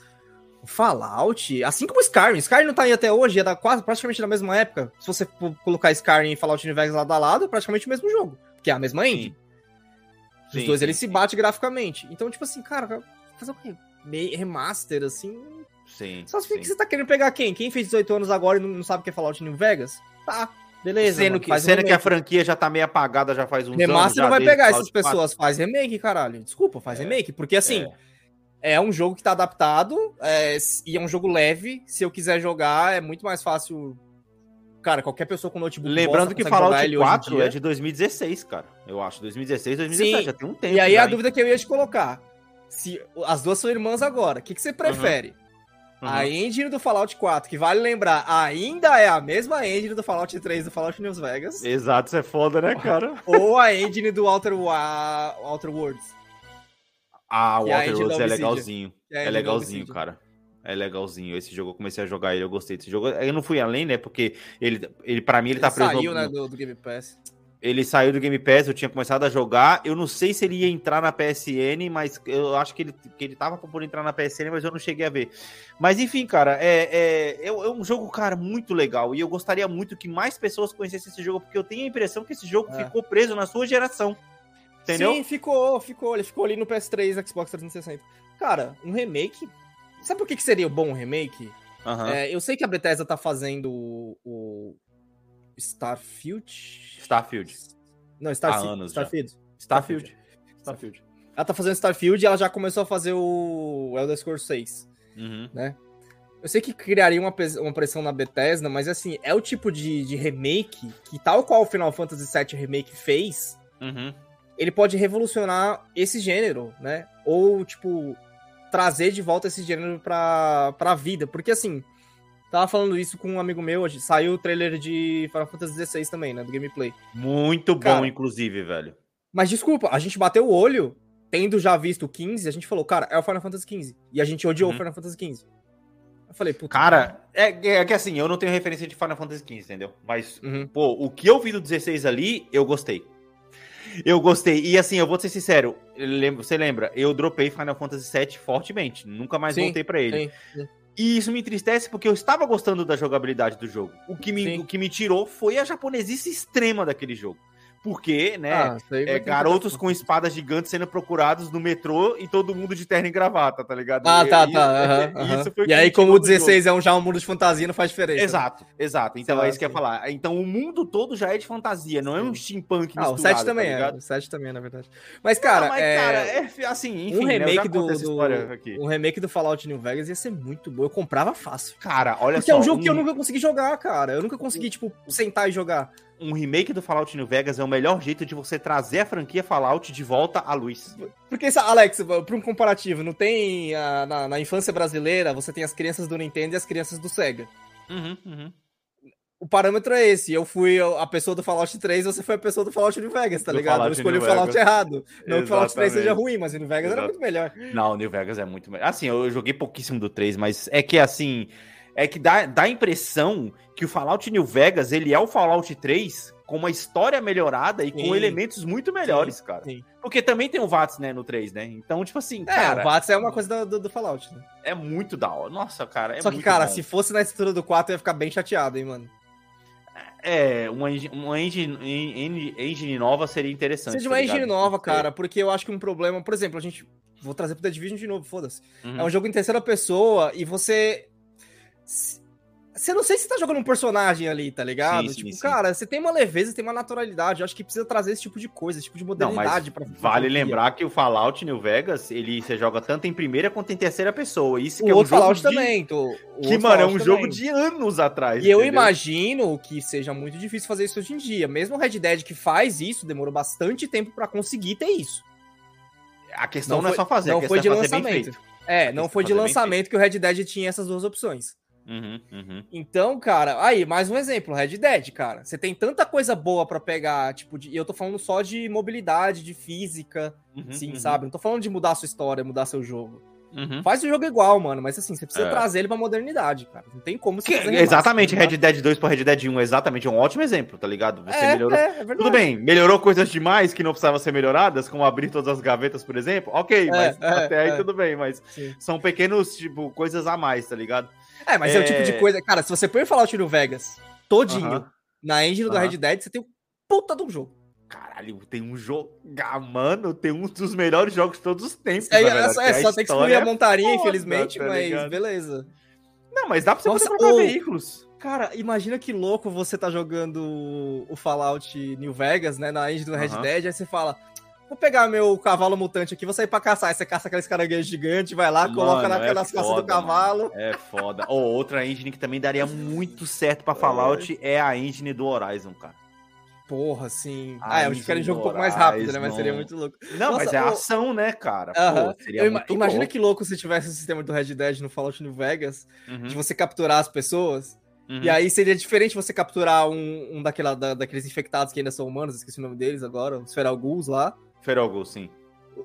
o Fallout, assim como o Skyrim, Skyrim não tá aí até hoje, é da quase praticamente da mesma época. Se você for colocar Skyrim e Fallout Vegas lado a lado, é praticamente o mesmo jogo, que é a mesma engine. Os Sim, dois sim, eles se sim. batem graficamente. Então, tipo assim, cara, fazer o quê? Remaster, assim. Sim. Só se sim. que você tá querendo pegar quem? Quem fez 18 anos agora e não, sabe o que é Fallout New Vegas? Tá, beleza. Sendo, mano, que, faz um sendo que a franquia já tá meio apagada já faz uns anos. Remaster não vai pegar essas 4. pessoas, faz remake, caralho. Desculpa, faz É. remake. Porque assim, É. é. um jogo que tá adaptado é, e é um jogo leve. Se eu quiser jogar, é muito mais fácil. Cara, qualquer pessoa com notebook. Lembrando que Fallout ele hoje em 4 dia. é de 2016, cara. Eu acho. 2016, 2017. Sim. Já tem um tempo. E aí a dúvida que eu ia te colocar: se as duas são irmãs agora, o que, que você prefere? Uhum. A engine do Fallout 4, que vale lembrar, ainda é a mesma engine do Fallout 3 do Fallout New Vegas, Exato, isso é foda, né, cara? ou a engine do Outer, Wa- Outer Worlds. Ah, o é a Outer Worlds é legalzinho. É a É legalzinho, cara. É legalzinho. Esse jogo eu comecei a jogar ele, eu gostei desse jogo. Eu não fui além, né? Porque ele, ele para mim, ele, Ele tá preso. saiu, no- né, do, do Game Pass. Ele saiu do Game Pass, eu tinha começado a jogar. Eu não sei se ele ia entrar na PSN, mas eu acho que ele, que ele tava poder entrar na PSN, mas eu não cheguei a ver. Mas enfim, cara, é, é, é, um jogo, cara, muito legal. E eu gostaria muito que mais pessoas conhecessem esse jogo, porque eu tenho a impressão que esse jogo É. ficou preso na sua geração. Entendeu? Sim, ficou, ficou. Ele ficou ali no PS3, Xbox 360. Cara, um remake. Sabe por que, que seria bom um remake? Aham. É, eu sei que a Bethesda tá fazendo o, o Starfield. Starfield. Não, Starfield. Há anos já. Starfield. Starfield. Starfield. Ela tá fazendo Starfield e ela já começou a fazer o Elder Scrolls 6. Uhum. Eu sei que criaria uma, uma pressão na Bethesda, mas assim, é o tipo de, de remake que, tal qual o Final Fantasy VII Remake fez, Uhum. ele pode revolucionar esse gênero, né? Ou, tipo, trazer de volta esse gênero pra, pra vida. Porque, assim, tava falando isso com um amigo meu hoje. Saiu o trailer de Final Fantasy XVI também, né? Do gameplay. Muito bom, Cara. inclusive, velho. Mas desculpa, a gente bateu o olho, tendo já visto o 15, a gente falou, cara, é o Final Fantasy XV. E a gente odiou Uhum. o Final Fantasy XV. Eu falei, puta. Cara, é, é que assim, eu não tenho referência de Final Fantasy XV, entendeu? Mas, Uhum. pô, o que eu vi do 16 ali, eu gostei. Eu gostei. E assim, eu vou ser sincero, lembro- você lembra, eu dropei Final Fantasy VII fortemente. Nunca mais Sim, voltei pra ele. Sim, sim. E isso me entristece porque eu estava gostando da jogabilidade do jogo. O que me, Sim. o que me tirou foi a japonesice extrema daquele jogo. Porque, né, Ah, é, garotos com espadas gigantes sendo procurados no metrô e todo mundo de terno e gravata, tá ligado? Ah, E- tá, tá. o E que aí, como o do jogo. 16 é um, já um mundo de fantasia, não faz diferença. Exato, exato. Então Sei é isso que eu ia falar. Então o mundo todo já é de fantasia, não é um steampunk Ah, o misturado, 7 também tá é. O 7 também, na verdade. Mas, cara, Não, mas, é... cara, é assim, enfim, um né, já remake conto do, do- um remake do Fallout New Vegas ia ser muito bom. Eu comprava fácil. Cara, olha Porque só, é um jogo que eu um- nunca consegui jogar, cara. Eu nunca consegui, tipo, sentar e jogar. Um remake do Fallout New Vegas é o melhor jeito de você trazer a franquia Fallout de volta à luz. Porque, Alex, pra um comparativo, não tem. ah, na, na infância brasileira, você tem as crianças do Nintendo e as crianças do Sega. Uhum, uhum. O parâmetro é esse. Eu fui a pessoa do Fallout 3, você foi a pessoa do Fallout New Vegas, tá Do ligado? Eu Fallout escolhi o New Fallout Vegas. errado. Não que o Fallout 3 seja Exatamente. ruim, mas o New Vegas era Exato. muito melhor. Não, o New Vegas é muito melhor. Assim, eu joguei pouquíssimo do 3, mas é que assim, é que dá, dá a impressão que o Fallout New Vegas, ele é o Fallout 3 com uma história melhorada e com Sim. elementos muito melhores, cara. sim. Porque também tem o VATS, né, no 3, né? Então, tipo assim, É, cara, o VATS é uma coisa do, do, Fallout, né? é muito da hora. Nossa, cara, é Só que, muito cara, bom. se fosse na estrutura do 4, eu ia ficar bem chateado, hein, mano. É, uma, engine- uma engine, engine, engine nova seria interessante. Seja tá uma engine nova, cara, porque eu acho que um problema, por exemplo, a gente. Vou trazer pro The Division de novo, foda-se. Uhum. É um jogo em terceira pessoa e você. Você não sei se tá jogando um personagem ali, tá ligado? Sim, tipo, sim. cara, você tem uma leveza, tem uma naturalidade. Eu acho que precisa trazer esse tipo de coisa, esse tipo de Não, modernidade pra vale lembrar que o Fallout New Vegas, ele você joga tanto em primeira quanto em terceira pessoa. Isso O que é um jogo Fallout de... também. tô- o Que, mano, é um Fallout jogo também. de anos atrás. E eu entendeu? imagino que seja muito difícil fazer isso hoje em dia. Mesmo o Red Dead que faz isso, demorou bastante tempo pra conseguir ter isso. A questão não, é só fazer, não a questão foi de é fazer bem lançamento. feito. É, não é foi de bem lançamento que o Red Dead tinha essas duas opções. Uhum, uhum. Então, cara, aí, mais um exemplo, Red Dead, cara. Você tem tanta coisa boa pra pegar, tipo, de, e eu tô falando só de mobilidade, de física, Uhum, sim, uhum, sabe? Não tô falando de mudar sua história, mudar seu jogo. uhum. Faz o jogo igual, mano, mas assim, você precisa É. trazer ele pra modernidade, cara. Não tem como você Que- exatamente, tá? Red Dead 2 para Red Dead 1, exatamente, é um ótimo exemplo, tá ligado? Você é, melhorou. é, é verdade. Tudo bem, melhorou coisas demais que não precisavam ser melhoradas, como abrir todas as gavetas, por exemplo. Ok, mas é, até aí é. tudo bem, mas Sim. são pequenos, tipo, coisas a mais, tá ligado? É, mas é... o É. tipo de coisa. Cara, se você põe o Fallout New Vegas todinho Aham. na engine do Aham. Red Dead, você tem um puta de um jogo. Caralho, tem um jogo. Mano, tem um dos melhores jogos de todos os tempos. É, é verdade, só, é, só tem que excluir a montaria, infelizmente, tá mas ligado? beleza. Não, mas dá pra você Nossa, comprar ô. veículos. Cara, imagina que louco você tá jogando o Fallout New Vegas, né, na engine do Red Aham. Dead, aí você fala, vou pegar meu cavalo mutante aqui, vou sair pra caçar. Aí você caça aqueles caranguejos gigantes, vai lá, coloca Mano, na, é nas costas do cavalo. É foda. Ou outra engine que também daria muito certo pra Fallout é a engine do Horizon, cara. Porra, assim. Ah, Ah, eu isso quero um jogo um pouco mais rápido, né, mas seria muito louco. Não, Nossa, mas é ô- ação, né, cara? Pô, Aham. seria Eu muito imagina louco. que louco se tivesse o sistema do Red Dead no Fallout New Vegas, Uhum, de você capturar as pessoas. uhum. E aí seria diferente você capturar um, um daquela, da- daqueles infectados que ainda são humanos, esqueci o nome deles agora, os Feral Ghouls lá. Feral Ghoul, sim.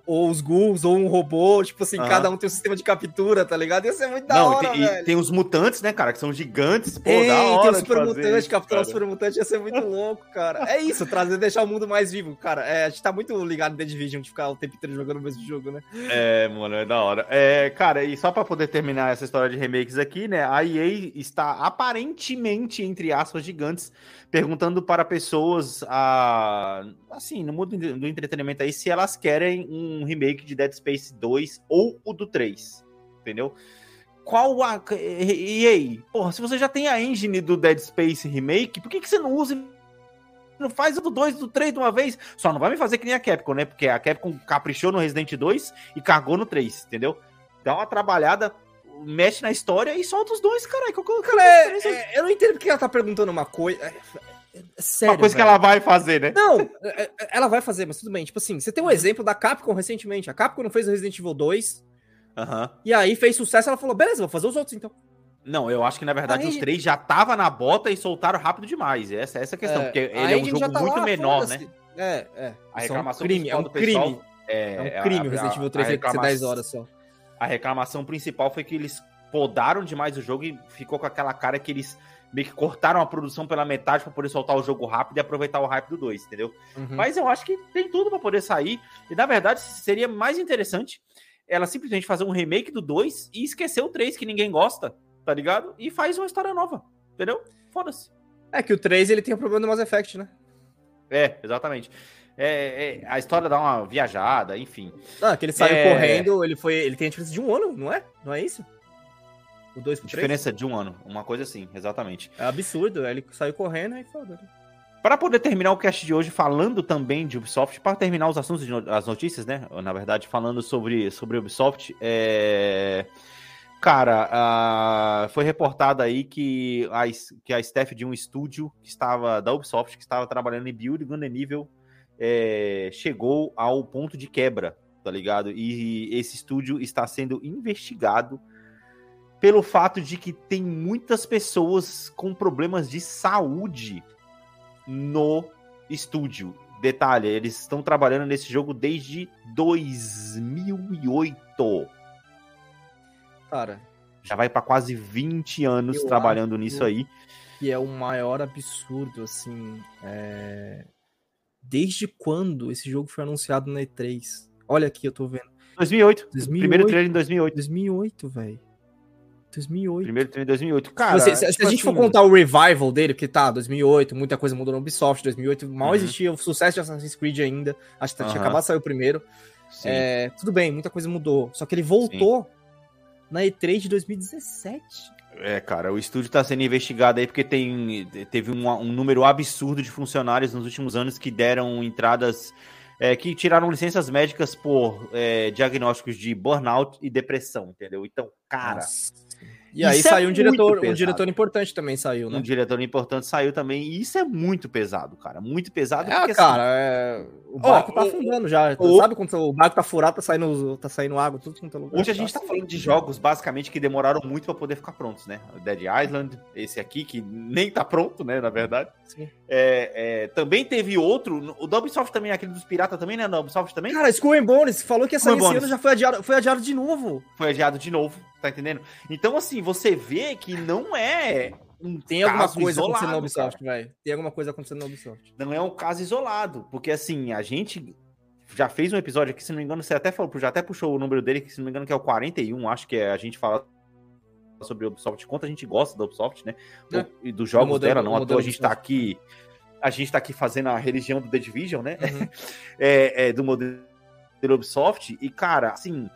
Ou os ghouls, ou um robô, tipo assim, Aham. cada um tem um sistema de captura, tá ligado? Ia ser muito da Não, e hora, tem, e velho. tem os mutantes, né, cara, que são gigantes. Pô, Tem, da hora tem os super mutantes, capturar os super mutantes ia ser muito louco, cara. É isso, trazer, deixar o mundo mais vivo, cara. É, a gente tá muito ligado em The Division de ficar o tempo inteiro jogando o mesmo jogo, né? É, mano, é da hora. É, cara, e só pra poder terminar essa história de remakes aqui, né? A EA está aparentemente, entre aspas, gigantes, perguntando para pessoas, a, assim, no mundo do entretenimento aí, se elas querem um remake de Dead Space 2 ou o do 3, entendeu? Qual a. E aí? Porra, se você já tem a engine do Dead Space Remake, por que, que você não usa. Não faz o do 2 e do 3 de uma vez? Só não vai me fazer que nem a Capcom, né? Porque a Capcom caprichou no Resident 2 e cagou no 3, entendeu? Dá uma trabalhada, mexe na história e solta os dois, caralho. Cara, é é, diferença? é, eu não entendo porque ela tá perguntando uma coisa. É, é, é sério. uma coisa que velho. ela vai fazer, né? Não, é, é, ela vai fazer, mas tudo bem. Tipo assim, você tem um exemplo da Capcom recentemente. A Capcom não fez o Resident Evil 2, Aham. e aí fez sucesso, ela falou, beleza, vou fazer os outros então. Não, eu acho que na verdade A os três já tava na bota e soltaram rápido demais. Essa, essa é a questão, É, porque ele é um jogo tá muito lá, menor, né? É, é. A Isso é um reclamação crime, é principal um do pessoal crime. É, É um crime a- o Resident Evil a 3 ter que ser reclama- 10 horas só. A reclamação principal foi que eles podaram demais o jogo e ficou com aquela cara que eles meio que cortaram a produção pela metade pra poder soltar o jogo rápido e aproveitar o hype do 2, entendeu? Uhum. Mas eu acho que tem tudo pra poder sair. E na verdade seria mais interessante ela simplesmente fazer um remake do 2 e esquecer o 3 que ninguém gosta, tá ligado? E faz uma história nova, entendeu? Foda-se. É que o 3 ele tem o problema do Mass Effect, né? É, exatamente. É, é, a história dá uma viajada, enfim. Ah, que ele saiu É. correndo, ele foi. Ele tem a diferença de um ano, não é? Não é isso? O 2 pro 3? Diferença de um ano, uma coisa assim, exatamente. É absurdo, ele saiu correndo e foda. Para poder terminar o cast de hoje falando também de Ubisoft, para terminar os assuntos, as notícias, né? Na verdade, falando sobre, sobre Ubisoft, é... cara, ah, foi reportado aí que a, que a staff de um estúdio que estava da Ubisoft, que estava trabalhando em build Gun nível, é, chegou ao ponto de quebra, tá ligado? E esse estúdio está sendo investigado pelo fato de que tem muitas pessoas com problemas de saúde no estúdio. Detalhe, eles estão trabalhando nesse jogo desde 2008. Cara, Já vai para quase 20 anos trabalhando nisso aí. que é o maior absurdo, assim. é, Desde quando esse jogo foi anunciado na E3? Olha aqui, eu tô vendo. 2008. 2008. Primeiro trailer em 2008. 2008, velho. 2008. Primeiro trailer em 2008. Cara, se, se- se tipo a gente for assim, contar o revival dele, que tá, 2008, muita coisa mudou no Ubisoft, 2008, mal Uhum. existia o sucesso de Assassin's Creed ainda, acho que tinha Aham. acabado de sair o primeiro. sim. É, tudo bem, muita coisa mudou, só que ele voltou na E3 de 2017. É, cara, o estúdio tá sendo investigado aí porque tem, teve um, um número absurdo de funcionários nos últimos anos que deram entradas, é, que tiraram licenças médicas por é, diagnósticos de burnout e depressão, entendeu? Então, cara. Nossa. E aí Isso é saiu um diretor, um diretor importante também saiu, né? Um diretor importante saiu também, e isso é muito pesado, cara. Muito pesado. É, porque, assim, cara, é, o barco Ó, tá afundando já. o- Sabe quando o barco tá furado, tá saindo, tá saindo água, tudo quanto é lugar. Hoje a gente tá falando de jogos, basicamente, que demoraram muito pra poder ficar prontos, né? Dead Island, esse aqui, que nem tá pronto, né, na verdade. Sim. É, é, também teve outro, o da Ubisoft também, aquele dos piratas também, né? Da Ubisoft também? Cara, and Bones falou que and esse ano já foi adiado, foi adiado de novo. Foi adiado de novo, tá entendendo? Então, assim, você vê que não é um Tem alguma coisa isolado, acontecendo na Ubisoft, cara. velho. Tem alguma coisa acontecendo na Ubisoft. Não é um caso isolado, porque assim, a gente já fez um episódio aqui, se não me engano, você até falou, já até puxou o número dele, que se não me engano que é o 41, acho que é a gente fala sobre a Ubisoft, quanto a gente gosta da Ubisoft, né? É. E dos jogos modelo- dela, não à toa a gente tá aqui a gente tá aqui fazendo a religião do The Division, né? Uhum. é, é, do modelo Ubisoft. E, cara, assim.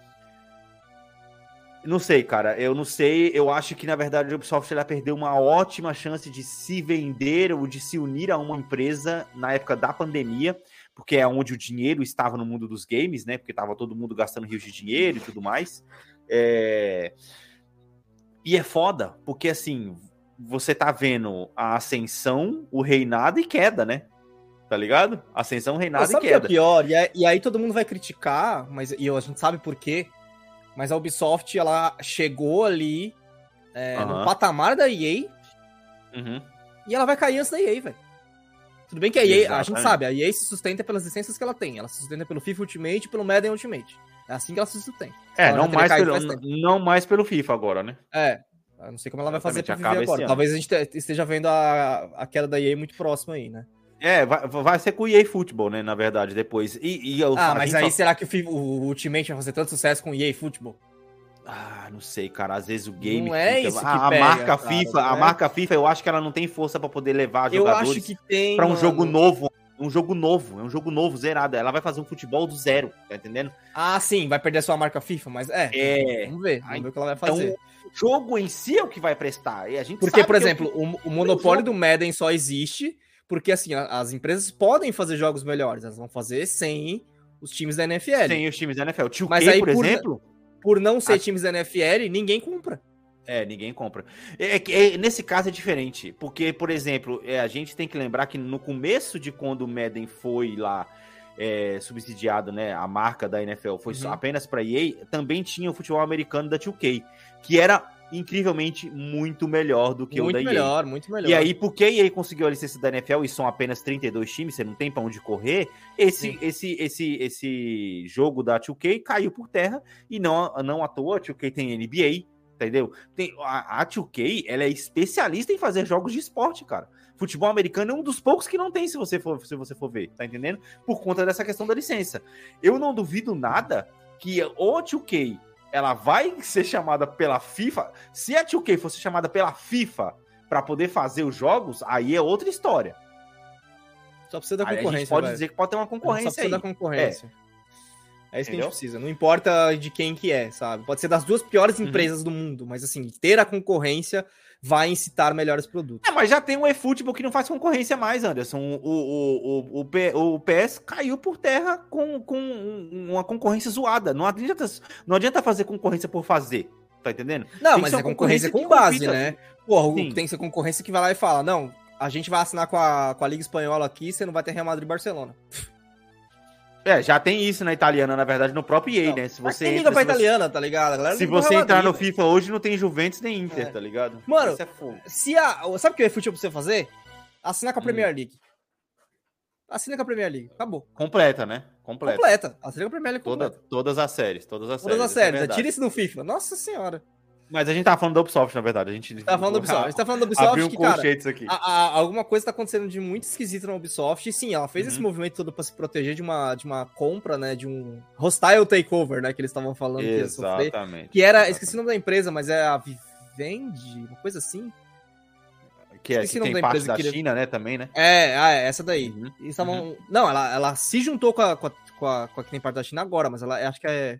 Não sei, cara. Eu não sei. Eu acho que, na verdade, a Ubisoft ela perdeu uma ótima chance de se vender ou de se unir a uma empresa na época da pandemia, porque é onde o dinheiro estava no mundo dos games, né? Porque tava todo mundo gastando rios de dinheiro e tudo mais. É... E é foda, porque assim, você tá vendo a ascensão, o reinado e queda, né? Tá ligado? Ascensão, reinado e o que é queda. pior? E aí, e aí todo mundo vai criticar, mas e a gente sabe por quê. Mas a Ubisoft, ela chegou ali é, no patamar da EA Uhum. e ela vai cair antes da EA, velho. Tudo bem que a EA, a gente Exatamente. sabe, a EA se sustenta pelas licenças que ela tem. Ela se sustenta pelo FIFA Ultimate e pelo Madden Ultimate. É assim que ela se sustenta. É, não mais, pelo, não mais pelo FIFA agora, né? É. Eu não sei como ela vai fazer pra Exatamente, viver agora. Talvez a gente te- esteja vendo a, a queda da EA muito próxima aí, né? É, vai, vai ser com o EA Football, né? Na verdade, depois. E, e eu, Ah, mas aí só- será que o, o Ultimate vai fazer tanto sucesso com o EA Football? Ah, não sei, cara. Às vezes o game. Não é isso a, a pega, marca cara, FIFA, a é? marca FIFA, eu acho que ela não tem força pra poder levar Eu jogadores acho que tem. pra um mano. jogo novo. Um jogo novo, é um jogo novo, zerado. Ela vai fazer um futebol do zero, tá entendendo? Ah, sim, vai perder a sua marca FIFA, mas é. É. Vamos ver, vamos ver o que ela vai fazer. Então, o jogo em si é o que vai prestar. E a gente porque, por é exemplo, que- o, o monopólio do Madden só existe porque, assim, as empresas podem fazer jogos melhores. Elas vão fazer sem os times da NFL. tem os times da NFL. Tio Mas K, aí, por por- exemplo. Por não ser A- times da NFL, ninguém compra. É, ninguém compra. É, que- é, nesse caso é diferente, porque, por exemplo, é, a gente tem que lembrar que no começo de quando o Madden foi lá é, subsidiado, né, a marca da NFL foi Uhum. apenas para EA, também tinha o futebol americano da 2K, que era incrivelmente muito melhor do que o muito da EA. melhor, muito melhor. E aí, porque a EA conseguiu a licença da NFL e são apenas 32 times, você não tem pra onde correr, esse, Sim. esse, esse, esse jogo da 2K caiu por terra e não, não à toa a 2K tem NBA, entendeu? Tem, a, a 2K, ela é especialista em fazer jogos de esporte, cara. Futebol americano é um dos poucos que não tem, se você for, se você for ver, tá entendendo? Por conta dessa questão da licença. Eu não duvido nada que o 2K ela vai ser chamada pela FIFA. Se a 2K fosse chamada pela FIFA para poder fazer os jogos, aí é outra história. Só precisa da Aí a gente concorrência. pode velho. dizer que pode ter uma Só concorrência precisa aí. da concorrência. É, isso que a Entendeu? gente precisa. Não importa de quem que é, sabe? Pode ser das duas piores Uhum. empresas do mundo, mas assim, ter a concorrência vai incitar melhores produtos. É, mas já tem um eFootball que não faz concorrência mais, Anderson. O, o, o, o, o PS caiu por terra com, com um- uma concorrência zoada. Não adianta, não adianta fazer concorrência por fazer. Tá entendendo? Não, mas é uma concorrência com concorrência base, que né? Porra, Sim. tem que ser concorrência que vai lá e fala: não, a gente vai assinar com a, com a Liga Espanhola aqui, você não vai ter Real Madrid e Barcelona. É, já tem isso na italiana, na verdade, no próprio EA, Não, né? Se você entra, liga pra se você- italiana, tá ligado? Galera Se você entrar no. FIFA hoje, não tem Juventus nem Inter, É. tá ligado? Mano, é. Se a, sabe o que o eFootball precisa fazer? Assinar com a Hum. Premier League. Assina com a Premier League. Acabou. Completa, né? Completa. Completa. Assina com a Premier League Toda, todas as séries, todas as Todas séries. as isso é séries. verdade. Tira isso do FIFA. Nossa senhora. Mas a gente tava falando da Ubisoft, na verdade. A gente Tá falando da Ubisoft. A gente tá falando da Ubisoft Abriu um que, cara, colchete isso aqui. a- a- alguma coisa tá acontecendo de muito esquisito na Ubisoft. E sim, ela fez Uhum. esse movimento todo pra se proteger de uma, de uma compra, né? De um hostile takeover, né? Que eles estavam falando que ia sofrer. Exatamente. Que era, Exatamente. esqueci o nome da empresa, mas é a Vivendi, uma coisa assim. Que, é, que tem parte da China, né, também, né? É, ah, é essa daí. Uhum. Eles estavam. Não, ela, ela se juntou com a, com, a, com, a, com a que tem parte da China agora, mas ela acho que é.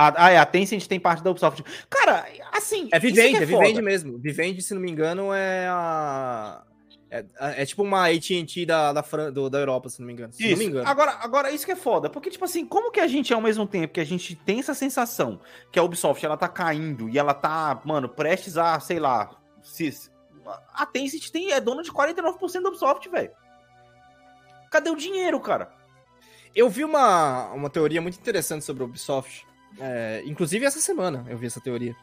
Ah, ah, é, a Tencent tem parte da Ubisoft. Cara, assim. É Vivendi, que é Vivendi mesmo. Vivendi, se não me engano, é a. É, é tipo uma AT&T da, da, Fran- do- da Europa, se não me engano. Se não Isso. me engano. Agora, agora, isso que é foda. Porque, tipo assim, como que a gente, ao mesmo tempo que a gente tem essa sensação que a Ubisoft, ela tá caindo e ela tá, mano, prestes a, sei lá, se... A Tencent tem, é dona de 49% da Ubisoft, velho. Cadê o dinheiro, cara? Eu vi uma, uma teoria muito interessante sobre a Ubisoft. É, inclusive essa semana eu vi essa teoria.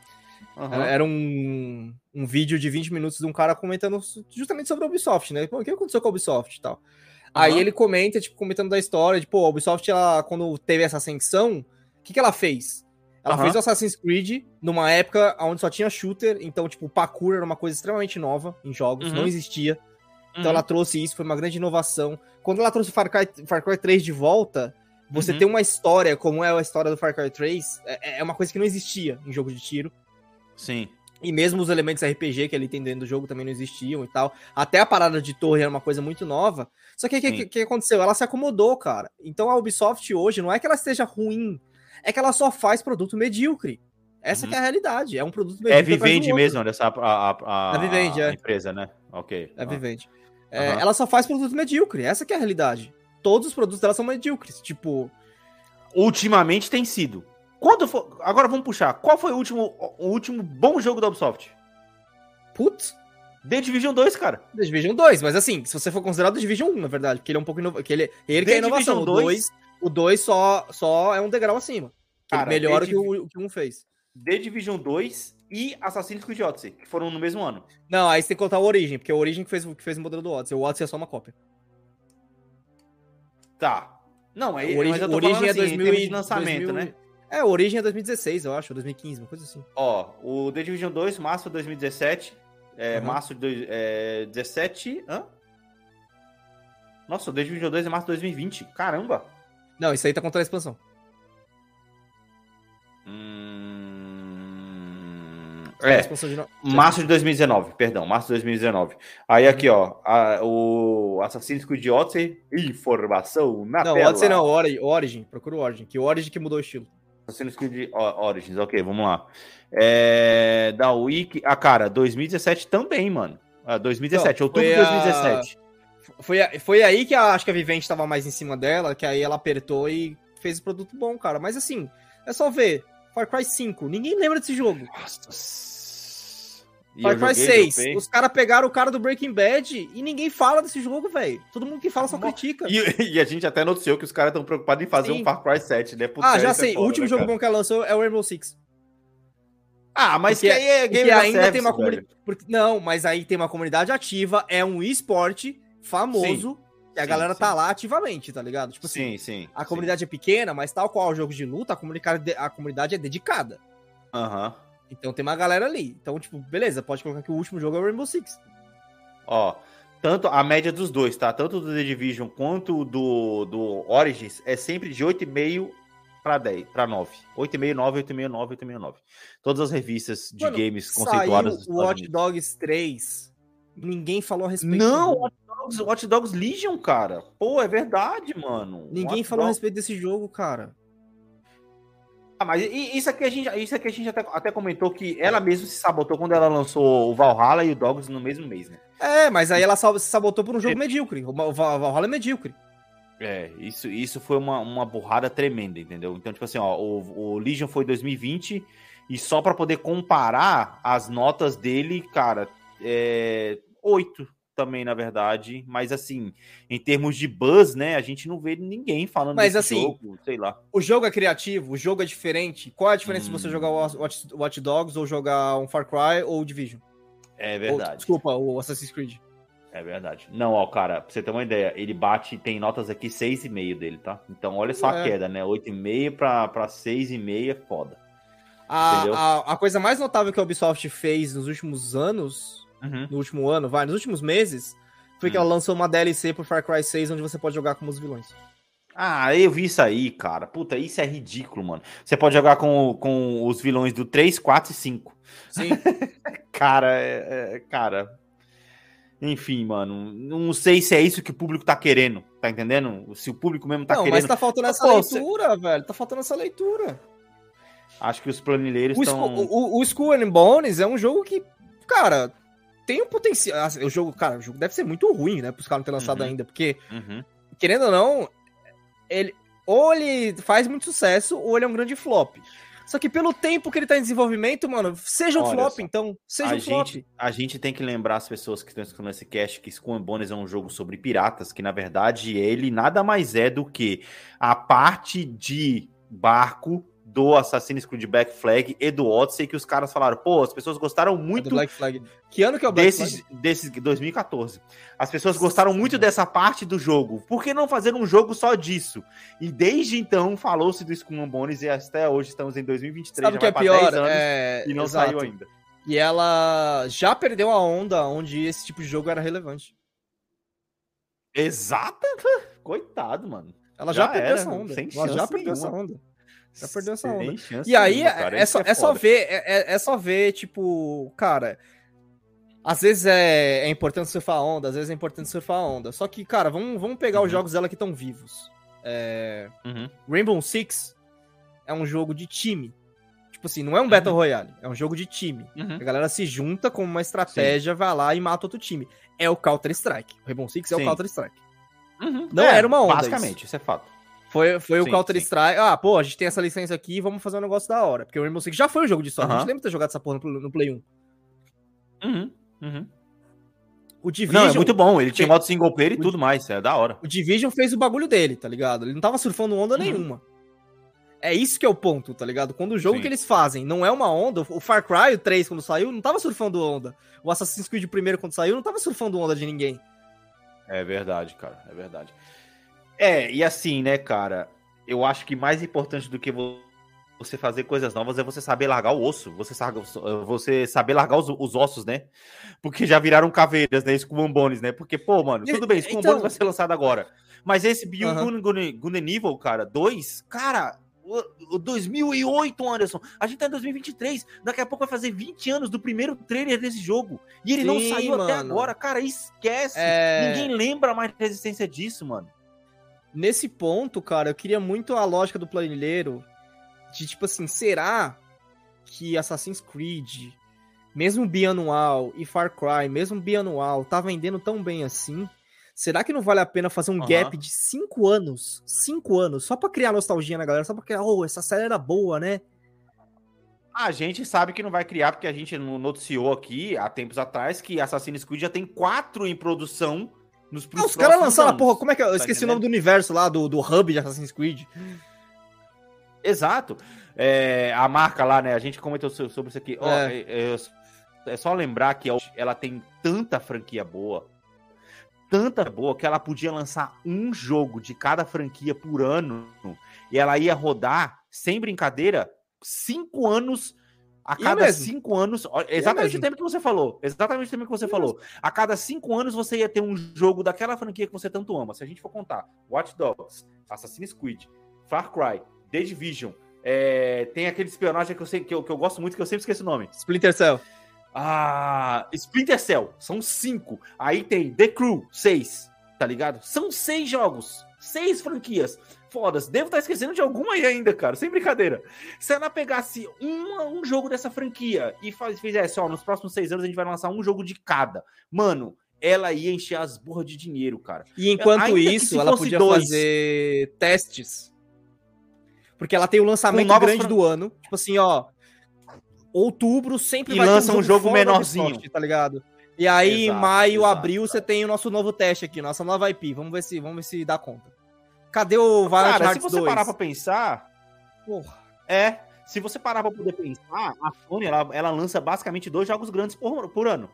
Aham. Era- um, um vídeo de 20 minutos de um cara comentando justamente sobre a Ubisoft, né? Pô, o que aconteceu com a Ubisoft e tal. Aí Aham. ele comenta, tipo, comentando da história, de, pô, a Ubisoft, ela, quando teve essa ascensão, o que, que ela fez? Ela Aham. fez o Assassin's Creed numa época onde só tinha shooter, então, tipo, o parkour era uma coisa extremamente nova em jogos, Uhum. não existia. Então Uhum. ela trouxe isso, foi uma grande inovação. Quando ela trouxe Far Cry, Far Cry 3 de volta, você Uhum. ter uma história como é a história do Far Cry 3, é, é uma coisa que não existia em jogo de tiro. Sim. E mesmo os elementos RPG que ele tem dentro do jogo também não existiam e tal. Até a parada de torre era uma coisa muito nova. Só que o que, que, aconteceu? Ela se acomodou, cara. Então a Ubisoft hoje não é que ela esteja ruim, é que ela só faz produto medíocre. Essa Uhum. que é a realidade. É um produto É medíocre. do Vivendi mesmo, dessa a, a, a, É Vivendi, a é. empresa, né? Ok. É. Vivendi. É, Aham. Ela só faz produto medíocre. Essa que é a realidade. Todos os produtos dela são medíocres. Tipo, Ultimamente tem sido. Quando for... Agora vamos puxar. Qual foi o último, o último bom jogo da Ubisoft? putz, The Division 2, cara. The Division 2. Mas assim, se você for considerar o The Division 1, na verdade, porque ele é um pouco inova... que ele, ele que é inovação. O 2 2, o 2 só, só é um degrau acima. Cara, melhora o The que o, o que um fez. The Division 2 e Assassin's Creed Odyssey, que foram no mesmo ano. Não, aí você tem que contar o Origin, porque é o Origin que fez, que fez o modelo do Odyssey. O Odyssey é só uma cópia. Tá. Não, é, O Origin, mas eu o tô Origin falando é assim, 2000 em termos e- de lançamento, 2000 né? É, o Origin é 2016, eu acho, 2015, uma coisa assim. Ó, o The Division 2, março de 2017. É, Uhum. março de dois- é, 17. Hã? Nossa, o The Division 2 é março de 2020. Caramba! Não, isso aí tá contra a expansão. Hum... A É, de no- março de 2019, perdão, março de 2019. Aí aqui, ó, a- o Assassin's Creed Odyssey, informação na Não, tela. Odyssey não, Ori- Origin, procura o Origin, que o Origin que mudou o estilo. Assassin's Creed Origins, ok, vamos lá. É, da Wiki. Ah, cara, 2017 também, mano. Ah, 2017, Não, outubro de foi a- 2017. Foi, a- foi aí que a- acho que a Vivente tava mais em cima dela, que aí ela apertou e fez o produto bom, cara. Mas assim, é só ver. Far Cry 5, ninguém lembra desse jogo. Nossa. E Far Cry joguei, 6, dropei. os caras pegaram o cara do Breaking Bad e ninguém fala desse jogo, velho. Todo mundo que fala só critica. E, e a gente até noticiou que os caras estão preocupados em fazer Sim. um Far Cry 7, né? Putz, Ah, já é sei. foda, o último né, jogo cara? bom que ela lançou é o Rainbow Six. Ah, mas Porque- que aí é Game ainda Service, tem uma comunidade. Não, mas aí tem uma comunidade ativa, é um esporte famoso, e a Sim, galera sim. tá lá ativamente, tá ligado? Tipo assim, Sim, sim. a comunidade é pequena, mas tal qual os jogos de luta, a comunidade, a comunidade é dedicada. Aham. Então tem uma galera ali. Então, tipo, beleza, pode colocar que o último jogo é o Rainbow Six. Ó, tanto a média dos dois, tá? Tanto do The Division quanto do, do Origins é sempre de 8,5 para 10, para 9. 8,5, 9, 8,5, 9, 8,5, 9. Todas as revistas de Mano, games Saiu conceituadas dos o Watch. Dogs 3. Ninguém falou a respeito. Não. Watch Dogs, Watch Dogs Legion, cara. Pô, é verdade, mano. Ninguém Watch falou a Dogs- respeito desse jogo, cara. Ah, mas isso aqui a gente, isso aqui a gente até, até comentou que ela mesma se sabotou quando ela lançou o Valhalla e o Dogs no mesmo mês, né? É, mas aí ela se sabotou por um jogo medíocre. O Val- Val- Valhalla é medíocre. É, isso, isso foi uma, uma burrada tremenda, entendeu? Então, tipo assim, ó, o, o Legion foi 2020 e só pra poder comparar as notas dele, cara, é 8 também, na verdade, mas assim, em termos de buzz, né, a gente não vê ninguém falando Mas, desse assim, jogo, sei lá. O jogo é criativo, o jogo é diferente. Qual é a diferença Hum. de você jogar o Watch, Watch Dogs ou jogar um Far Cry ou o Division? É Ou, verdade. desculpa, o Assassin's Creed. É verdade. Não, ó, cara, pra você ter uma ideia, ele bate, tem notas aqui 6,5 dele, tá? Então olha só a É. queda, né? 8,5 pra, pra 6,5 é foda. A, a, a coisa mais notável que a Ubisoft fez nos últimos anos, Uhum. no último ano, vai, nos últimos meses, foi que Hum. ela lançou uma DLC pro Far Cry 6, onde você pode jogar como os vilões. Ah, eu vi isso aí, cara. Puta, isso é ridículo, mano. Você pode jogar com, com os vilões do 3, 4 e 5. Sim. Cara, é, é- cara. Enfim, mano. Não sei se é isso que o público tá querendo. Tá entendendo? Se o público mesmo tá não, querendo. mas tá faltando essa Pô, você- leitura, velho. Tá faltando essa leitura. Acho que os planilheiros O, estão. O, o Skull and Bones é um jogo que, cara, tem um potencial. assim, O jogo, cara, o jogo deve ser muito ruim, né? Pros caras não terem lançado Uhum. ainda. Porque, Uhum. querendo ou não, ele. Ou ele faz muito sucesso, ou ele é um grande flop. Só que pelo tempo que ele tá em desenvolvimento, mano, seja um Olha flop, só. então. Seja a, um flop. gente, a gente tem que lembrar as pessoas que estão escutando esse cast que Skull Bones é um jogo sobre piratas, que na verdade ele nada mais é do que a parte de barco do Assassin's Creed Black Flag e do Odyssey que os caras falaram, pô, as pessoas gostaram É muito Black Flag. Que ano que é o Black desses, Flag? desses 2014. As pessoas gostaram muito dessa parte do jogo. Por que não fazer um jogo só disso? E desde então falou-se do Skull Bones e até hoje estamos em 2023, Sabe o que é pior? 10 anos É... e não exato. saiu ainda. E ela já perdeu a onda onde esse tipo de jogo era relevante. Exata? Coitado, mano. Ela já, Já perdeu era, essa onda. sem Ela já perdeu essa nenhuma. onda. Já perdeu essa onda. E aí nenhuma, é, cara. é Isso só, que é só ver, é, é- é só ver, tipo, cara. Às vezes é, é importante surfar a onda, às vezes é importante surfar a onda. Só que, cara, vamos, vamos pegar Uhum. os jogos dela que estão vivos. É, Uhum. Rainbow Six é um jogo de time. Tipo assim, não é um Battle Royale, é um jogo de time. Uhum. A galera se junta com uma estratégia, vai lá e mata outro time. É o Counter-Strike. Rainbow Six é Sim. o Counter-Strike. Uhum. Não era uma onda Basicamente, isso. é fato. Foi, foi o Sim, Counter-Strike. Ah, pô, a gente tem essa licença aqui, vamos fazer um negócio da hora. Porque o Rainbow Six já foi um jogo de história. A Aham. gente lembra de ter jogado essa porra no, no Play 1. Uhum. Uhum. O Division, Não, é muito bom. Ele tinha modo single player e o- tudo mais. É da hora. o Division fez o bagulho dele, tá ligado? Ele não tava surfando onda Uhum. nenhuma. É isso que é o ponto, tá ligado? Quando o jogo Sim. que eles fazem não é uma onda, o Far Cry o 3 quando saiu, não tava surfando onda. O Assassin's Creed primeiro quando saiu, não tava surfando onda de ninguém. É verdade, cara. É verdade. É, e assim, né, cara? Eu acho que mais importante do que vo- você fazer coisas novas é você saber largar o osso. Você, sabe, você saber largar os, os ossos, né? Porque já viraram caveiras, né? Skull né? Porque, pô, mano, tudo bem, Skull Então- vai ser lançado agora. Mas esse Beyond Good and Evil, cara, 2, cara, o, o 2008, Anderson. A gente tá em 2023. Daqui a pouco vai fazer 20 anos do primeiro trailer desse jogo. E ele não Sim, saiu até mano. agora. Cara, esquece. É... Ninguém lembra mais da existência disso, mano. Nesse ponto, cara, eu queria muito a lógica do planilheiro de tipo assim, será que Assassin's Creed, mesmo bianual e Far Cry, mesmo bianual, tá vendendo tão bem assim? Será que não vale a pena fazer um Aham. gap de cinco anos? Cinco anos, só pra criar nostalgia na galera, só pra criar, oh, essa série era boa, né? A gente sabe que não vai criar, porque a gente no- noticiou aqui há tempos atrás que Assassin's Creed já tem quatro em produção nos Ah, os caras lançaram a porra, como é que é? Eu Tá esqueci o nome do universo lá, do, do hub de Assassin's Creed. Exato. É, a marca lá, né? A gente comentou so- sobre isso aqui. Ó, É. é, é- é só lembrar que ela tem tanta franquia boa, tanta boa, que ela podia lançar um jogo de cada franquia por ano e ela ia rodar, sem brincadeira, cinco anos. A Ia cada cinco anos. ó, Exatamente o tempo que você falou. Exatamente o tempo que você Ia falou. A cada cinco anos você ia ter um jogo daquela franquia que você tanto ama. Se a gente for contar, Watch Dogs, Assassin's Creed, Far Cry, The Division, é, tem aquele espionagem que eu, sei, que, eu, que eu gosto muito, que eu sempre esqueço o nome. Splinter Cell. Ah, Splinter Cell, são cinco. Aí tem The Crew, seis, tá ligado? São seis jogos, seis franquias. Foda-se, devo estar esquecendo de alguma aí ainda, cara, sem brincadeira. Se ela pegasse uma- um jogo dessa franquia e faz, fizesse, ó, nos próximos seis anos a gente vai lançar um jogo de cada, mano, ela ia encher as borras de dinheiro, cara. E enquanto isso, ela podia dois. fazer testes. Porque ela tem o lançamento grande fran- do ano. Tipo assim, ó. Outubro sempre E vai lança um jogo fora da menorzinho. Ubisoft, tá ligado? E aí, Exato, maio, exato, abril, exato. você tem o nosso novo teste aqui, nossa nova IP. Vamos ver se, vamos ver se dá conta. Cadê o Valiant Cara, se Hearts você 2? parar pra pensar, Porra. É, se você parar pra poder pensar, a Sony, ela, ela lança basicamente dois jogos grandes por, por ano.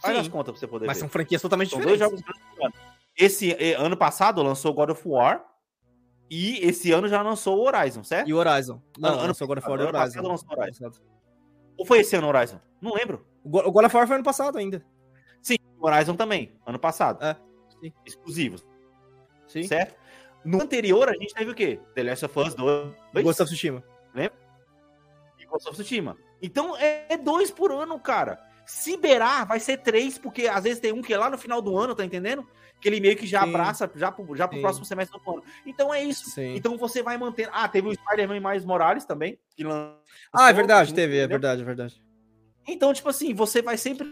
Faz Sim. as contas pra você poder Mas ver. são franquias totalmente São dois diferentes. jogos grandes por ano. Esse eh, ano passado lançou God of War e esse ano já lançou o Horizon, certo? E o Horizon. Não, Ano- ano, lançou agora passado, fora o ano Horizon. passado lançou o Horizon. Ou foi esse ano o Horizon? Não lembro. O Go- o God of War foi ano passado ainda. Sim, Horizon também, ano passado. É, sim. Exclusivos, Sim. certo? No anterior a gente teve o quê? The Last of Us 2 Ghost of Tsushima. e Ghost of Tsushima. Então é, é dois por ano, cara. Se beirar, vai ser três, porque às vezes tem um que é lá no final do ano, tá entendendo? Que ele meio que já Sim. abraça já pro, já pro Sim. próximo semestre do ano. Então é isso. Sim. Então você vai manter. Ah, teve o Spider-Man mais Morales também. Que lançou, Ah, é verdade, entendeu? teve, é verdade, é verdade. Então, tipo assim, você vai sempre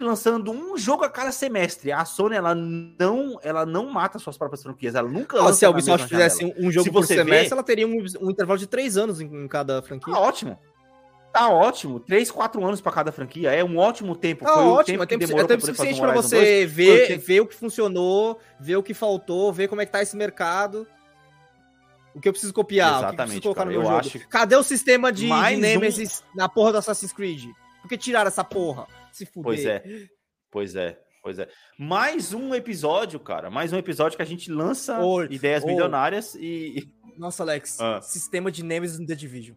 lançando um jogo a cada semestre. A Sony, ela não, ela não mata suas próprias franquias. Ela nunca Ah, lança se a Ubisoft fizesse um, um jogo Se por você semestre, vê- ela teria um, um intervalo de três anos em, em cada franquia. Tá ótimo. Tá ótimo. Três, quatro anos pra cada franquia. É um ótimo tempo. Tá Foi o ótimo, tempo é tempo, que é tempo suficiente pra Horizon você 2. Foi o ver, ver o que funcionou, ver o que faltou, ver como é que tá esse mercado. O que eu preciso copiar, o que eu Exatamente, preciso colocar cara, no meu eu jogo. acho- Cadê o sistema de, de Mais um- Nemesis na porra do Assassin's Creed? Por que tiraram essa porra? Se fuder. Pois é. Pois é. Pois é. Mais um episódio, cara. Mais um episódio que a gente lança ideias milionárias e Nossa, Alex, Ah. sistema de Nemesis no The Division.